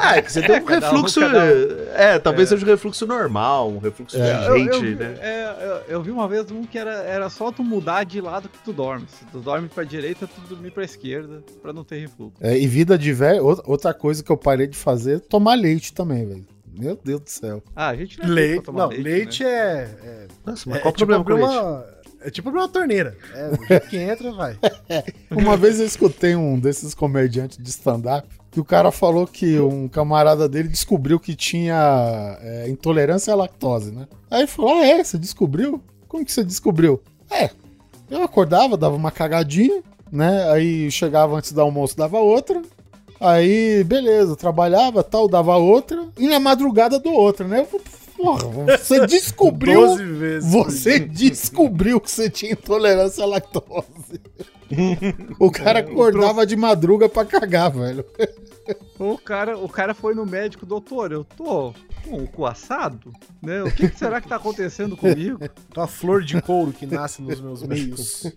Speaker 4: Ah, é que você tem um
Speaker 5: Cada um,
Speaker 4: refluxo.
Speaker 5: cada um.
Speaker 4: É, talvez seja um refluxo normal, um refluxo
Speaker 3: É.
Speaker 5: Eu,
Speaker 4: de
Speaker 5: eu,
Speaker 4: gente, né?
Speaker 5: é, eu, eu vi uma vez um que era, era só tu mudar de lado que tu dorme. Se tu dorme pra direita, tu dormir pra esquerda, pra não ter refluxo.
Speaker 3: É, e vida de velho, outra- coisa que eu parei de fazer é tomar leite também, velho. Meu Deus do céu.
Speaker 5: Ah, a gente não é
Speaker 2: Leite, não, leite,
Speaker 5: né?
Speaker 2: é, é,
Speaker 4: Nossa,
Speaker 2: é,
Speaker 4: mas qual o
Speaker 2: tipo
Speaker 4: problema com
Speaker 2: abrir
Speaker 4: leite?
Speaker 2: Uma, é tipo abrir uma torneira. É, o jeito que entra, vai.
Speaker 3: Uma vez eu escutei um desses comediantes de stand-up que o cara falou que um camarada dele descobriu que tinha é, intolerância à lactose, né? Aí ele falou: Ah, é? Você descobriu? Como que você descobriu? É, eu acordava, dava uma cagadinha, né? Aí chegava antes do almoço, dava outra. Aí, beleza, trabalhava tal, dava outra. E na madrugada do outra, né? Eu falei, Porra, você descobriu.
Speaker 2: 12 vezes. por
Speaker 3: Você descobriu que você tinha intolerância à lactose. o cara acordava de madruga pra cagar, velho.
Speaker 5: O cara, o cara foi no médico, doutor, eu tô com o cu assado, né? O que, que será que tá acontecendo comigo?
Speaker 2: Uma flor de couro que nasce nos meus meios.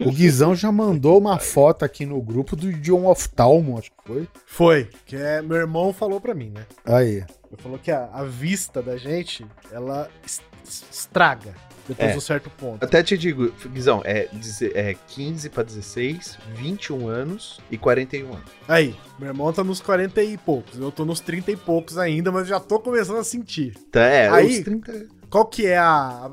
Speaker 3: O Guizão já mandou uma foto aqui no grupo do John Oftalmo, acho que foi.
Speaker 2: Foi, que é, meu irmão falou pra mim, né?
Speaker 3: Aí.
Speaker 2: Ele falou que a, a vista da gente, ela es- es- estraga depois
Speaker 4: É.
Speaker 2: de um certo ponto.
Speaker 4: Até te digo, Guizão, é, é 15 pra 16, 21 anos e 41 anos.
Speaker 2: Aí, meu irmão tá nos 40 e poucos, eu tô nos 30 e poucos ainda, mas já tô começando a sentir.
Speaker 4: Tá, é,
Speaker 2: Aí-
Speaker 4: os 30.
Speaker 2: Qual que é a,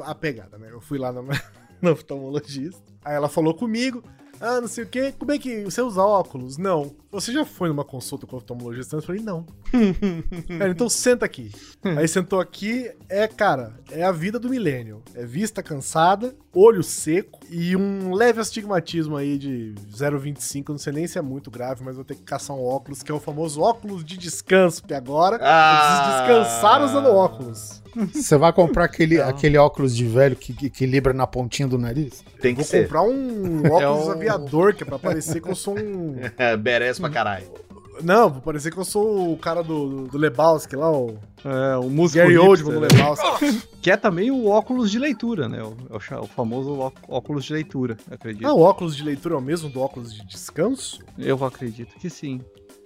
Speaker 2: a, a pegada, né? Eu fui lá na, na oftalmologista, aí ela falou comigo, ah, não sei o quê, como é que você usa óculos? Não. Você já foi numa consulta com o oftalmologista? Eu falei, não. Cara, então senta aqui. Aí sentou aqui, é, cara, é a vida do milênio. É vista cansada, olho seco e um leve astigmatismo aí de 0,25. Não sei nem se é muito grave, mas vou ter que caçar um óculos, que é o famoso óculos de descanso, porque agora eu preciso descansar usando óculos.
Speaker 3: Você vai comprar aquele,
Speaker 5: Não.
Speaker 3: aquele óculos de velho que, que equilibra na pontinha do nariz?
Speaker 4: Tem que
Speaker 2: Vou
Speaker 4: ser.
Speaker 2: comprar um óculos
Speaker 5: É o-
Speaker 2: aviador, que é pra parecer que eu sou um.
Speaker 4: É, merece pra caralho.
Speaker 2: Não, vou parecer que eu sou o cara do, do, Lebowski lá, o
Speaker 5: É, o músico
Speaker 2: Gary Oldman do
Speaker 5: né?
Speaker 2: Lebowski.
Speaker 5: Que é também o óculos de leitura, né? O, é o famoso óculos de leitura, acredito.
Speaker 2: Ah, o óculos de leitura é o mesmo do óculos de descanso?
Speaker 5: Eu acredito que sim.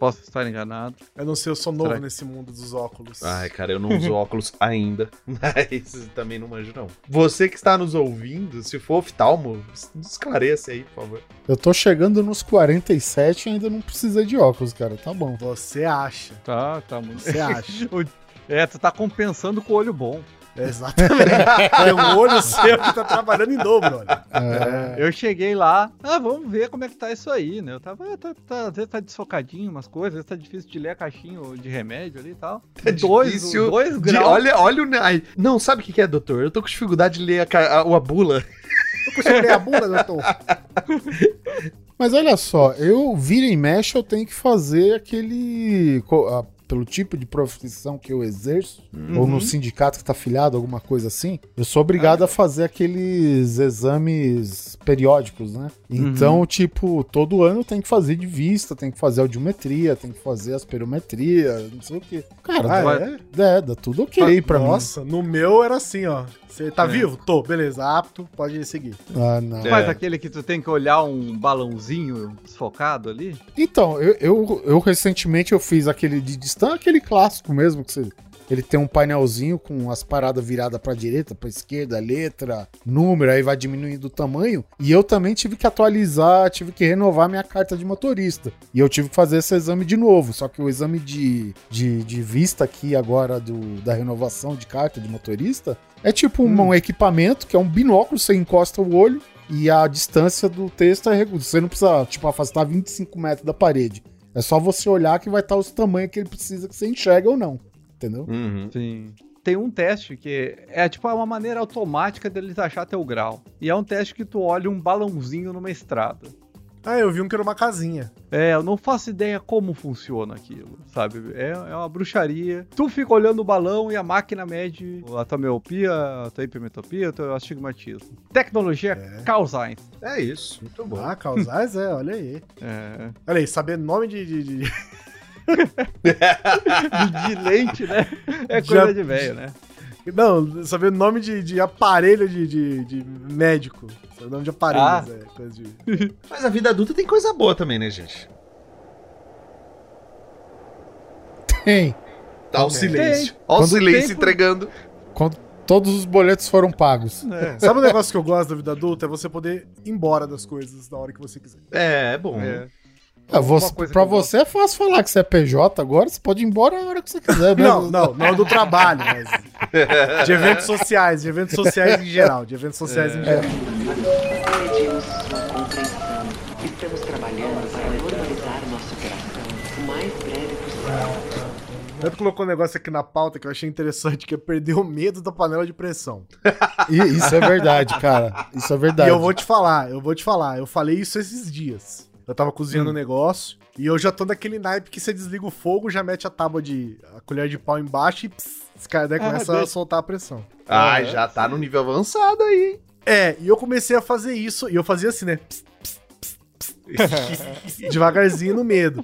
Speaker 5: Posso estar enganado.
Speaker 2: Eu não sei, eu sou novo
Speaker 5: Será
Speaker 2: nesse mundo dos óculos.
Speaker 4: Ai, cara, eu não uso óculos ainda. Mas também não manjo, não. Você que está nos ouvindo, se for oftalmo, esclareça aí, por favor.
Speaker 3: Eu tô chegando nos 47 e ainda não precisa de óculos, cara. Tá bom.
Speaker 2: Você acha.
Speaker 5: Tá, tá muito.
Speaker 2: Você acha.
Speaker 5: É, tu tá compensando com o olho bom.
Speaker 2: Exatamente. Tem um olho seu que tá trabalhando em dobro, olha.
Speaker 3: É,
Speaker 5: Eu cheguei lá, ah, vamos ver como é que tá isso aí, né? Eu tava, ah, tá, tá- às vezes tá desfocadinho umas coisas, às vezes tá difícil de ler a caixinha de remédio ali e tal.
Speaker 4: Tá
Speaker 5: dois,
Speaker 4: difícil
Speaker 5: dois
Speaker 4: De-
Speaker 5: graus.
Speaker 4: olha, olha o. Ai, não, sabe o que que é, doutor? Eu tô com dificuldade de ler a, a, a bula.
Speaker 2: Eu consigo ler a bunda, doutor?
Speaker 3: Mas olha só, eu vira e mexe, eu tenho que fazer aquele. Pelo tipo de profissão que eu exerço, ou no sindicato que tá afiliado, alguma coisa assim, eu sou obrigado a fazer aqueles exames periódicos, né? Então, tipo, todo ano tem que fazer de vista, tem que fazer audiometria, tem que fazer aspirometria, não sei o quê. Cara,
Speaker 2: Ah,
Speaker 3: dá,
Speaker 2: é?
Speaker 3: é, dá tudo ok pra mim.
Speaker 2: Nossa, no meu era assim, ó. Você tá vivo? Tô, beleza, apto, pode seguir.
Speaker 3: Ah, não.
Speaker 5: Mas aquele que tu tem que olhar um balãozinho desfocado ali?
Speaker 3: Então, eu, eu, eu recentemente eu fiz aquele de distância, aquele clássico mesmo, que você, ele tem um painelzinho com as paradas viradas pra direita, pra esquerda, letra, número, aí vai diminuindo o tamanho. E eu também tive que atualizar, tive que renovar minha carta de motorista. E eu tive que fazer esse exame de novo. Só que o exame de, de, de vista aqui agora do, da renovação de carta de motorista é tipo um, um equipamento que é um binóculo, você encosta o olho. E a distância do texto é regular. Você não precisa, tipo, afastar 25 metros da parede. É só você olhar que vai estar os tamanhos que ele precisa que você enxerga ou não. Entendeu?
Speaker 4: Uhum.
Speaker 5: Sim. Tem um teste que é tipo uma maneira automática deles achar teu grau. E é um teste que tu olha um balãozinho numa estrada.
Speaker 2: Ah, eu vi um que era uma casinha.
Speaker 5: É, eu não faço ideia como funciona aquilo, sabe? É, é uma bruxaria. Tu fica olhando o balão e a máquina mede a tua miopia, a tua hipermetropia, o teu astigmatismo. Tecnologia
Speaker 2: É.
Speaker 5: Carl Sainz.
Speaker 4: É isso, muito bom.
Speaker 2: Ah, causais, é, olha aí.
Speaker 5: É,
Speaker 2: Olha aí, saber nome de. de- de-
Speaker 5: de lente, né? É
Speaker 2: Já-
Speaker 5: coisa de velho, né?
Speaker 2: Não, saber nome de, de aparelho de, de, de médico. Saber nome de aparelhos,
Speaker 5: Ah.
Speaker 2: é. Coisa de.
Speaker 4: Mas a vida adulta tem coisa boa também, né, gente?
Speaker 3: Tem.
Speaker 4: Dá o
Speaker 2: Tem.
Speaker 4: silêncio. Ó o silêncio
Speaker 5: tem-
Speaker 4: entregando.
Speaker 3: Quando todos os boletos foram pagos.
Speaker 2: Sabe um negócio que eu gosto da vida adulta? É você poder ir embora das coisas na hora que você quiser.
Speaker 4: É, é bom.
Speaker 5: É.
Speaker 3: Ah, você, pra você é fácil falar que você é PJ agora, você pode ir embora a hora que você quiser. né?
Speaker 2: Não, não, não do trabalho, mas. De eventos sociais, de eventos sociais em geral. De eventos sociais em geral.
Speaker 7: Estamos trabalhando para normalizar o mais breve possível.
Speaker 2: Tanto colocou um negócio aqui na pauta que eu achei interessante, que é perder o medo da panela de pressão.
Speaker 3: E Isso é verdade, cara. Isso é
Speaker 2: E
Speaker 3: verdade.
Speaker 2: eu vou te falar, eu vou te falar, eu falei isso esses dias. Eu tava cozinhando um negócio e eu já tô naquele naipe que você desliga o fogo, já mete a tábua de. a colher de pau embaixo e pss, esse cara daí
Speaker 5: Ah,
Speaker 2: começa a soltar a pressão.
Speaker 4: Ah, já tá no nível avançado aí. hein?
Speaker 2: É, e eu comecei a fazer isso, e eu fazia assim, né? Pss, pss, pss, pss, devagarzinho no medo.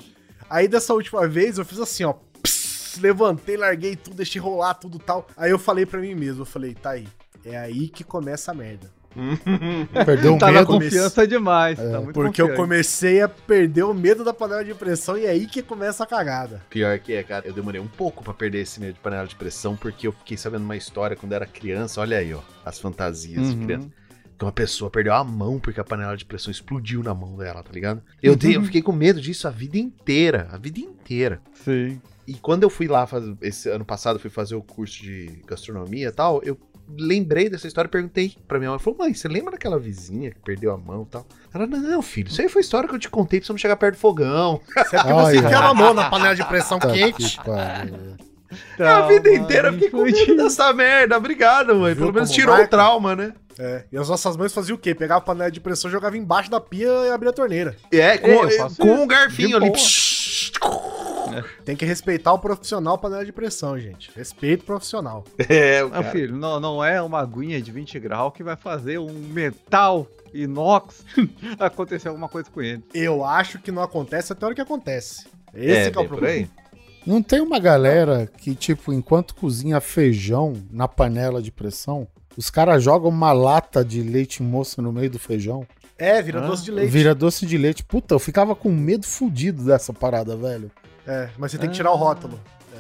Speaker 2: Aí dessa última vez eu fiz assim, ó. pss, levantei, larguei tudo, deixei rolar tudo tal. Aí eu falei pra mim mesmo, eu falei, tá aí. É aí que começa a merda.
Speaker 3: Perdeu o
Speaker 5: Tá na
Speaker 3: medo.
Speaker 5: confiança demais. tá muito
Speaker 2: Porque eu
Speaker 5: confiante.
Speaker 2: comecei a perder o medo da panela de pressão e é aí que começa a cagada.
Speaker 4: Pior que é, cara, eu demorei um pouco pra perder esse medo de panela de pressão, porque eu fiquei sabendo uma história quando era criança. Olha aí, ó, as fantasias de
Speaker 5: Uhum.
Speaker 4: criança. Que uma pessoa perdeu a mão porque a panela de pressão explodiu na mão dela, tá ligado? Eu, dei- eu fiquei com medo disso a vida inteira, a vida inteira.
Speaker 5: Sim.
Speaker 4: E quando eu fui lá, fazer, esse ano passado, eu fui fazer o curso de gastronomia e tal, eu lembrei dessa história e perguntei pra minha mãe. Falou, mãe, você lembra daquela vizinha que perdeu a mão e tal? Ela, não, filho, isso aí foi história que eu te contei pra você não chegar perto do fogão.
Speaker 2: Isso é porque você
Speaker 3: ai.
Speaker 2: a mão na panela de pressão
Speaker 3: Tá
Speaker 2: quente.
Speaker 3: que pariu.
Speaker 4: a vida inteira eu fiquei com medo dessa merda. Obrigado, mãe.
Speaker 2: Viu
Speaker 4: Pelo menos tirou
Speaker 2: marca?
Speaker 4: o trauma, né?
Speaker 2: É, e as nossas mães faziam o quê? Pegava a panela de pressão, jogava embaixo da pia e abria a torneira.
Speaker 4: É, com,
Speaker 5: faço
Speaker 4: com um garfinho
Speaker 5: De
Speaker 4: ali. Psh,
Speaker 2: Tem que respeitar o profissional panela de pressão, gente. Respeito profissional.
Speaker 4: É, o
Speaker 5: Meu
Speaker 4: cara.
Speaker 5: filho, não, não é uma aguinha de 20 graus que vai fazer um metal inox acontecer alguma coisa com ele.
Speaker 2: Eu acho que não acontece até a hora que acontece. Esse
Speaker 4: É,
Speaker 2: que é o problema.
Speaker 3: Não tem uma galera que, tipo, enquanto cozinha feijão na panela de pressão, os caras jogam uma lata de leite moça no meio do feijão?
Speaker 2: É, vira
Speaker 5: Ah,
Speaker 2: doce de leite.
Speaker 3: Vira doce de leite. Puta, eu ficava com medo fudido dessa parada, velho.
Speaker 2: É, mas você tem que tirar o rótulo.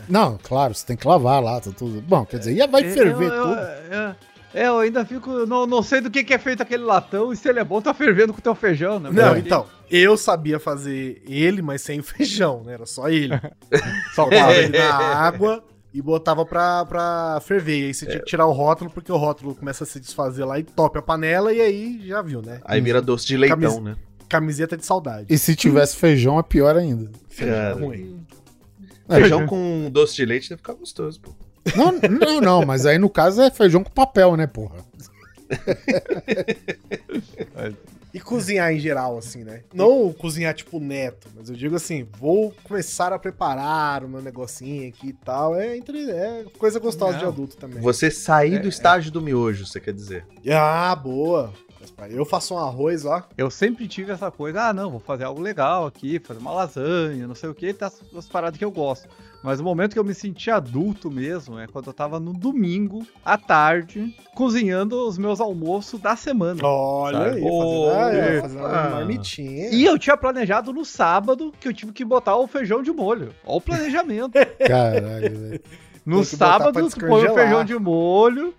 Speaker 3: Não, claro, você tem que lavar a lata, tudo. Bom, quer dizer, ia vai ferver
Speaker 5: eu, eu-
Speaker 3: tudo.
Speaker 5: É, é, eu ainda fico. Não, não sei do que, que é feito aquele latão e se ele é bom, tá fervendo com o teu feijão, né?
Speaker 2: Não, então, eu sabia fazer ele, mas sem feijão, né? Era só ele.
Speaker 5: Para.
Speaker 2: ele na água e botava pra, pra ferver. E aí você tinha que tirar o rótulo, porque o rótulo começa a se desfazer lá e tope a panela, e aí já viu, né?
Speaker 4: Aí vira doce de leitão,
Speaker 2: Camis-
Speaker 4: né?
Speaker 2: Camiseta de saudade.
Speaker 3: E se tivesse feijão, é pior ainda.
Speaker 4: Cara.
Speaker 2: ruim.
Speaker 4: Feijão com doce de leite deve ficar gostoso, pô.
Speaker 3: Não, não, não, mas aí no caso é feijão com papel, né, porra?
Speaker 2: E cozinhar em geral, assim, né? Não cozinhar tipo neto, mas eu digo assim, vou começar a preparar o meu negocinho aqui e tal. É, entre, é coisa gostosa de
Speaker 5: Não.
Speaker 2: adulto também.
Speaker 4: Você sair do estágio do miojo, você quer dizer.
Speaker 2: Ah, boa. Eu faço um arroz, ó.
Speaker 5: Eu sempre tive essa coisa, ah, não, vou fazer algo legal aqui, fazer uma lasanha, não sei o que, tá as, as paradas que eu gosto. Mas o momento que eu me senti adulto mesmo é quando eu tava no domingo, à tarde, cozinhando os meus almoços da semana.
Speaker 2: Olha
Speaker 5: Sabe?
Speaker 2: aí,
Speaker 5: Ô,
Speaker 2: fazendo, ah, é,
Speaker 5: epa.
Speaker 2: fazendo uma marmitinha.
Speaker 5: E eu tinha planejado no sábado que eu tive que botar o feijão de molho. Olha o planejamento.
Speaker 3: Caralho, velho.
Speaker 5: No sábado, tu põe o feijão de molho,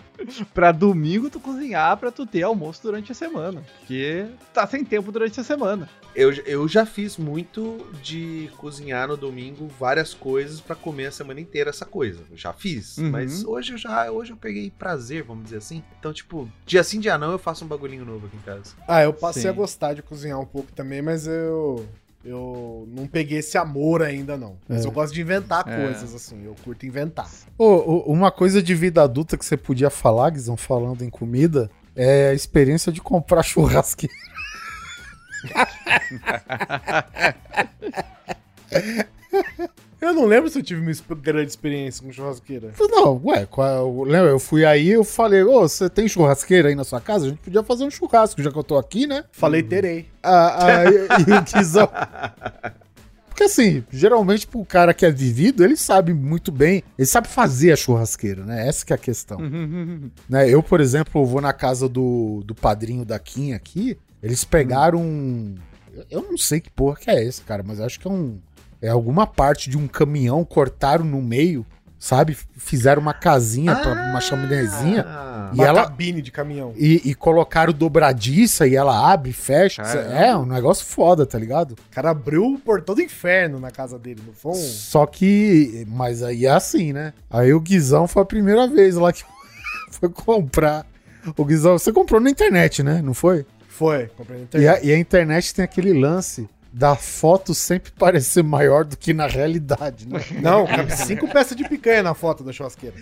Speaker 5: pra domingo tu cozinhar pra tu ter almoço durante a semana. Porque tá sem tempo durante a semana.
Speaker 10: Eu, eu já fiz muito de cozinhar no domingo várias coisas pra comer a semana inteira essa coisa. Eu já fiz,
Speaker 5: Uhum.
Speaker 10: mas hoje eu já hoje eu peguei prazer, vamos dizer assim. Então, tipo, dia sim, dia não, eu faço um bagulhinho novo aqui em casa.
Speaker 2: Ah, eu passei
Speaker 5: Sim.
Speaker 2: a gostar de cozinhar um pouco também, mas eu. Eu não peguei esse amor ainda, não. Mas
Speaker 3: É.
Speaker 2: eu gosto de inventar
Speaker 5: É.
Speaker 2: coisas, assim. Eu curto inventar.
Speaker 3: Ô, uma coisa de vida adulta que você podia falar, Guizão, falando em comida, é a experiência de comprar churrasqueira.
Speaker 2: Eu não lembro se eu tive uma grande experiência com churrasqueira.
Speaker 3: Não, ué, qual- lembra? Eu fui aí eu falei, ô, você tem churrasqueira aí na sua casa? A gente podia fazer um churrasco, já que eu tô aqui, né?
Speaker 2: Falei, terei.
Speaker 3: Ah, ah, e, e o Guizão. Porque assim, geralmente pro cara que é vivido, ele sabe muito bem, ele sabe fazer a churrasqueira, né? Essa que é a questão. né? Eu, por exemplo, vou na casa do, do padrinho da Kim aqui, eles pegaram um. Eu não sei que porra que é esse, cara, mas acho que é um. É alguma parte de um caminhão, cortaram no meio, sabe? Fizeram uma casinha, pra, uma chaminézinha.
Speaker 10: Ah,
Speaker 3: E
Speaker 2: Uma
Speaker 3: ela-
Speaker 2: cabine de caminhão.
Speaker 3: E, e colocaram dobradiça e ela abre e fecha.
Speaker 5: Caramba.
Speaker 3: É, um negócio foda, tá ligado?
Speaker 2: O cara abriu o portão do inferno na casa dele, não foi um...
Speaker 3: Só que. Mas aí é assim, né? Aí o Guizão foi a primeira vez lá que foi comprar. O Guizão, você comprou na internet, né? Não foi?
Speaker 2: Foi, comprei na
Speaker 3: E
Speaker 2: internet.
Speaker 3: a, e a internet tem aquele lance da foto sempre parecer maior do que na realidade, né?
Speaker 2: Não, cabe cinco peças de picanha na foto da churrasqueira.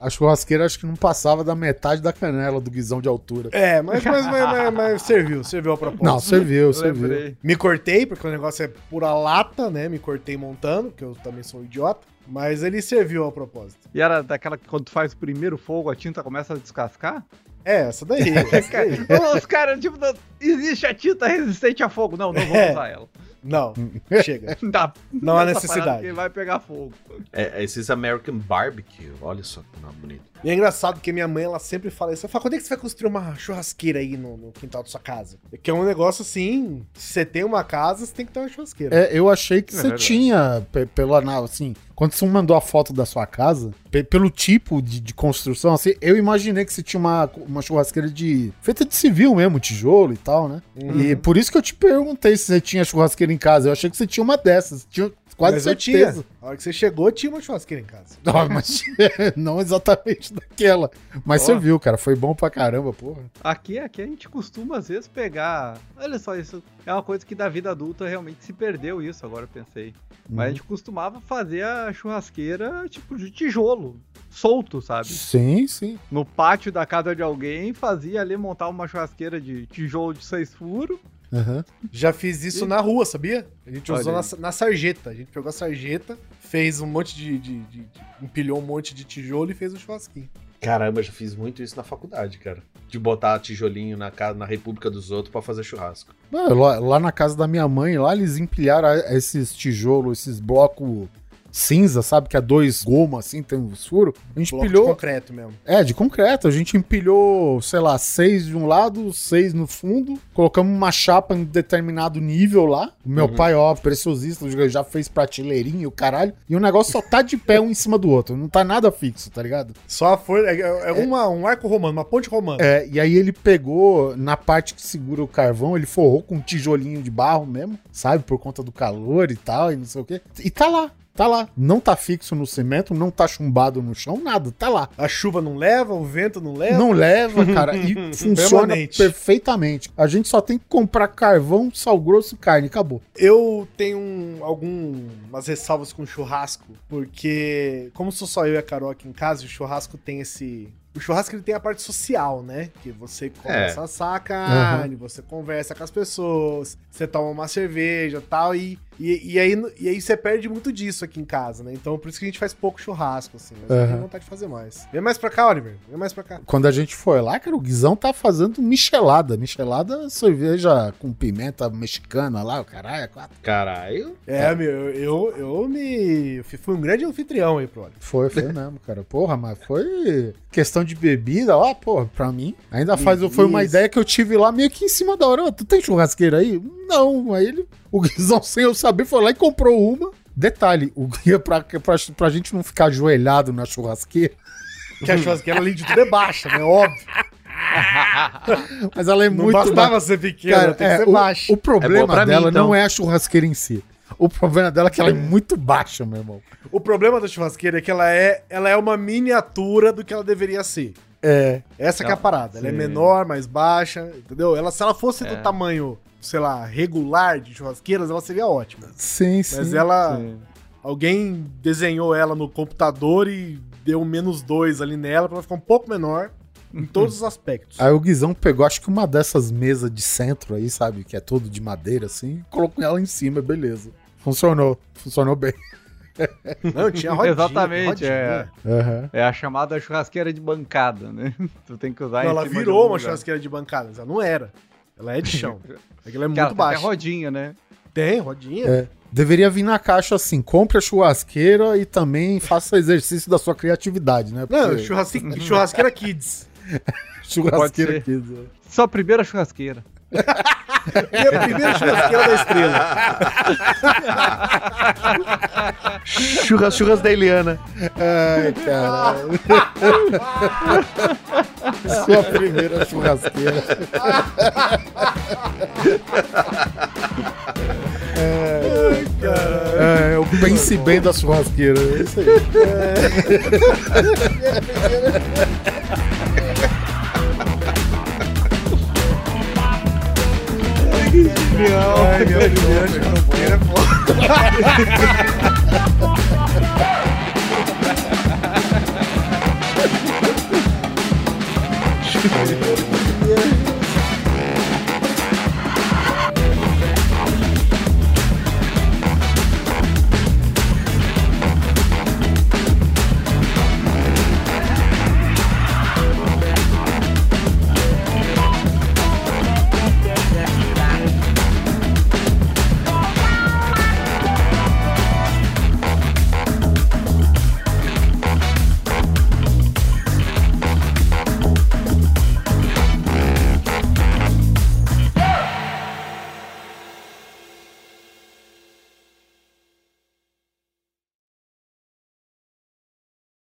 Speaker 3: A churrasqueira acho que não passava da metade da canela do Guizão de altura.
Speaker 2: É, mas, mas, mas, mas- mas serviu, serviu a propósito.
Speaker 3: Não, serviu, serviu.
Speaker 5: Lembrei.
Speaker 2: Me cortei, porque o negócio é pura lata, né? Me cortei montando, que eu também sou um idiota. Mas ele serviu ao propósito.
Speaker 5: E era daquela que quando tu faz o primeiro fogo, a tinta começa a descascar?
Speaker 2: É, essa daí. essa daí.
Speaker 5: Os caras, tipo, não- existe a tinta resistente a fogo. Não, não vamos
Speaker 2: É.
Speaker 5: usar ela.
Speaker 2: Não, chega.
Speaker 5: Dá,
Speaker 2: Não há necessidade.
Speaker 5: que vai pegar fogo.
Speaker 10: é, esses American Barbecue, olha só que nome bonito.
Speaker 2: E é engraçado que minha mãe, ela sempre fala isso. Eu falo, quando é que você vai construir uma churrasqueira aí no, no quintal da sua casa? Que é um negócio assim, se você tem uma casa, você tem que ter uma churrasqueira.
Speaker 3: É, eu achei que
Speaker 5: É
Speaker 3: você
Speaker 5: verdade.
Speaker 3: tinha, pe- pelo anal, assim, quando você mandou a foto da sua casa, pe- pelo tipo de, de construção, assim, eu imaginei que você tinha uma, uma churrasqueira de. feita de civil mesmo, tijolo e tal, né?
Speaker 2: Uhum.
Speaker 3: E por isso que eu te perguntei se você tinha churrasqueira em casa. Eu achei que você tinha uma dessas. Tinha quase
Speaker 2: Mas eu
Speaker 3: certeza.
Speaker 2: tinha. A hora que você chegou, tinha uma churrasqueira em casa.
Speaker 3: Não, mas não exatamente daquela. Mas
Speaker 5: Ó.
Speaker 3: serviu, cara. Foi bom pra caramba, porra.
Speaker 5: Aqui, aqui a gente costuma, às vezes, pegar. Olha só, isso é uma coisa que da vida adulta realmente se perdeu isso, agora eu pensei. Mas a gente costumava fazer a churrasqueira, tipo, de tijolo, solto, sabe?
Speaker 3: Sim, sim.
Speaker 5: No pátio da casa de alguém, fazia ali montar uma churrasqueira de tijolo de seis furos.
Speaker 3: Aham.
Speaker 2: Já fiz isso na rua, sabia? A gente
Speaker 5: Olha
Speaker 2: usou na, na sarjeta. A gente pegou a sarjeta, fez um monte de, de- de- de- empilhou um monte de tijolo e fez um churrasquinho.
Speaker 10: Caramba, já fiz muito isso na faculdade, cara. De botar tijolinho na, casa, na República dos Outros pra fazer churrasco.
Speaker 3: Não, Lá, lá na casa da minha mãe, lá eles empilharam esses tijolos, esses blocos cinza, sabe? Que é dois goma assim, tem uns furos. A gente
Speaker 2: Bloco de
Speaker 3: empilhou.
Speaker 2: concreto mesmo.
Speaker 3: É, de concreto. A gente empilhou, sei lá, seis de um lado, seis no fundo. Colocamos uma chapa em determinado nível lá. O meu
Speaker 10: Uhum.
Speaker 3: pai, ó, preciosista, já- já fez prateleirinha e o caralho. E o negócio só tá de pé um em cima do outro. Não tá nada fixo, tá ligado?
Speaker 2: Só foi. É, é uma- um arco romano, uma ponte romana.
Speaker 3: É, e aí ele pegou, na parte que segura o carvão, ele forrou com um tijolinho de barro mesmo, sabe? Por conta do calor e tal, e não sei o quê. E tá lá, tá lá. Não tá fixo no cimento, não tá chumbado no chão, nada, tá lá.
Speaker 2: A chuva não leva, o vento não leva.
Speaker 3: Não leva, cara, e funciona
Speaker 2: Permanente.
Speaker 3: perfeitamente. A gente só tem que comprar carvão, sal grosso e carne, acabou.
Speaker 2: Eu tenho um- algumas ressalvas com churrasco, porque como sou só eu e a Carol aqui em casa, o churrasco tem esse. O churrasco ele tem a parte social, né? Que você começa a assar a carne, você conversa com as pessoas, você toma uma cerveja e tal, e, E, e aí, e aí você perde muito disso aqui em casa, né? Então por isso que a gente faz pouco churrasco, assim. Mas eu
Speaker 3: Aham.
Speaker 2: tenho vontade de fazer mais. Vem mais pra cá, Oliver. Vem mais pra cá.
Speaker 3: Quando a gente foi lá, cara, o Guizão tá fazendo michelada. Michelada, cerveja com pimenta mexicana lá, o caralho, é quatro.
Speaker 10: Caralho.
Speaker 2: É, meu, eu, eu, eu me. eu Fui um grande anfitrião aí pro Oliver.
Speaker 3: Foi, foi mesmo, cara. Porra, mas foi questão de bebida, ó, porra, pra mim. Ainda faz, foi uma ideia que eu tive lá meio que em cima da hora. Tu tem churrasqueira aí? Não. Aí ele, o Guizão, sem eu saber, foi lá e comprou uma. Detalhe, o guia pra, pra, pra gente não ficar ajoelhado na churrasqueira,
Speaker 2: Que a churrasqueira além de tudo é baixa, né? Óbvio.
Speaker 3: mas ela é
Speaker 2: Não
Speaker 3: muito.
Speaker 2: bastava
Speaker 3: ba-
Speaker 2: ser pequena,
Speaker 3: Cara,
Speaker 2: tem que
Speaker 3: é,
Speaker 2: ser
Speaker 3: o,
Speaker 2: baixa.
Speaker 3: o problema
Speaker 10: É pra mim,
Speaker 3: dela
Speaker 10: então.
Speaker 3: não é a churrasqueira em si. O problema dela é que ela é muito baixa, meu irmão.
Speaker 2: O problema da churrasqueira é que ela é, ela é uma miniatura do que ela deveria ser.
Speaker 3: É.
Speaker 2: Essa que é a
Speaker 5: Não,
Speaker 2: parada. Ela é
Speaker 5: sim.
Speaker 2: menor, mais baixa, entendeu? Ela, se ela fosse
Speaker 5: É.
Speaker 2: do tamanho, sei lá, regular de churrasqueiras, ela seria ótima.
Speaker 3: Sim, sim.
Speaker 2: Mas ela.
Speaker 5: Sim.
Speaker 2: Alguém desenhou ela no computador e deu um menos dois ali nela pra ela ficar um pouco menor em todos os aspectos.
Speaker 3: Aí o Guizão pegou, acho que uma dessas mesas de centro aí, sabe? Que é todo de madeira, assim, colocou ela em cima, beleza. Funcionou. Funcionou bem.
Speaker 2: Não, tinha rodinha.
Speaker 5: Exatamente,
Speaker 2: rodinha.
Speaker 5: é.
Speaker 3: Aham.
Speaker 5: É a chamada churrasqueira de bancada, né? Tu tem que usar
Speaker 2: Não, ela virou uma churrasqueira de bancada, mas ela não era. Ela é de chão. Aquilo é
Speaker 5: Que ela
Speaker 2: muito
Speaker 5: tem até
Speaker 2: baixa.
Speaker 5: rodinha, né?
Speaker 2: Tem, rodinha.
Speaker 3: É. Deveria vir na caixa assim, compre a churrasqueira e também faça exercício da sua criatividade, né?
Speaker 2: Não,
Speaker 3: Porque
Speaker 2: churrasque- churrasqueira Kids.
Speaker 3: churrasqueira aqui. né?
Speaker 5: Sua primeira churrasqueira.
Speaker 2: E a primeira churrasqueira da estrela.
Speaker 4: Churras, churras da Eliana.
Speaker 3: Ai, caralho. Sua primeira churrasqueira. É, é, o pense bem da churrasqueira. É isso aí.
Speaker 2: Ai, minha primeira churrasqueira é foda.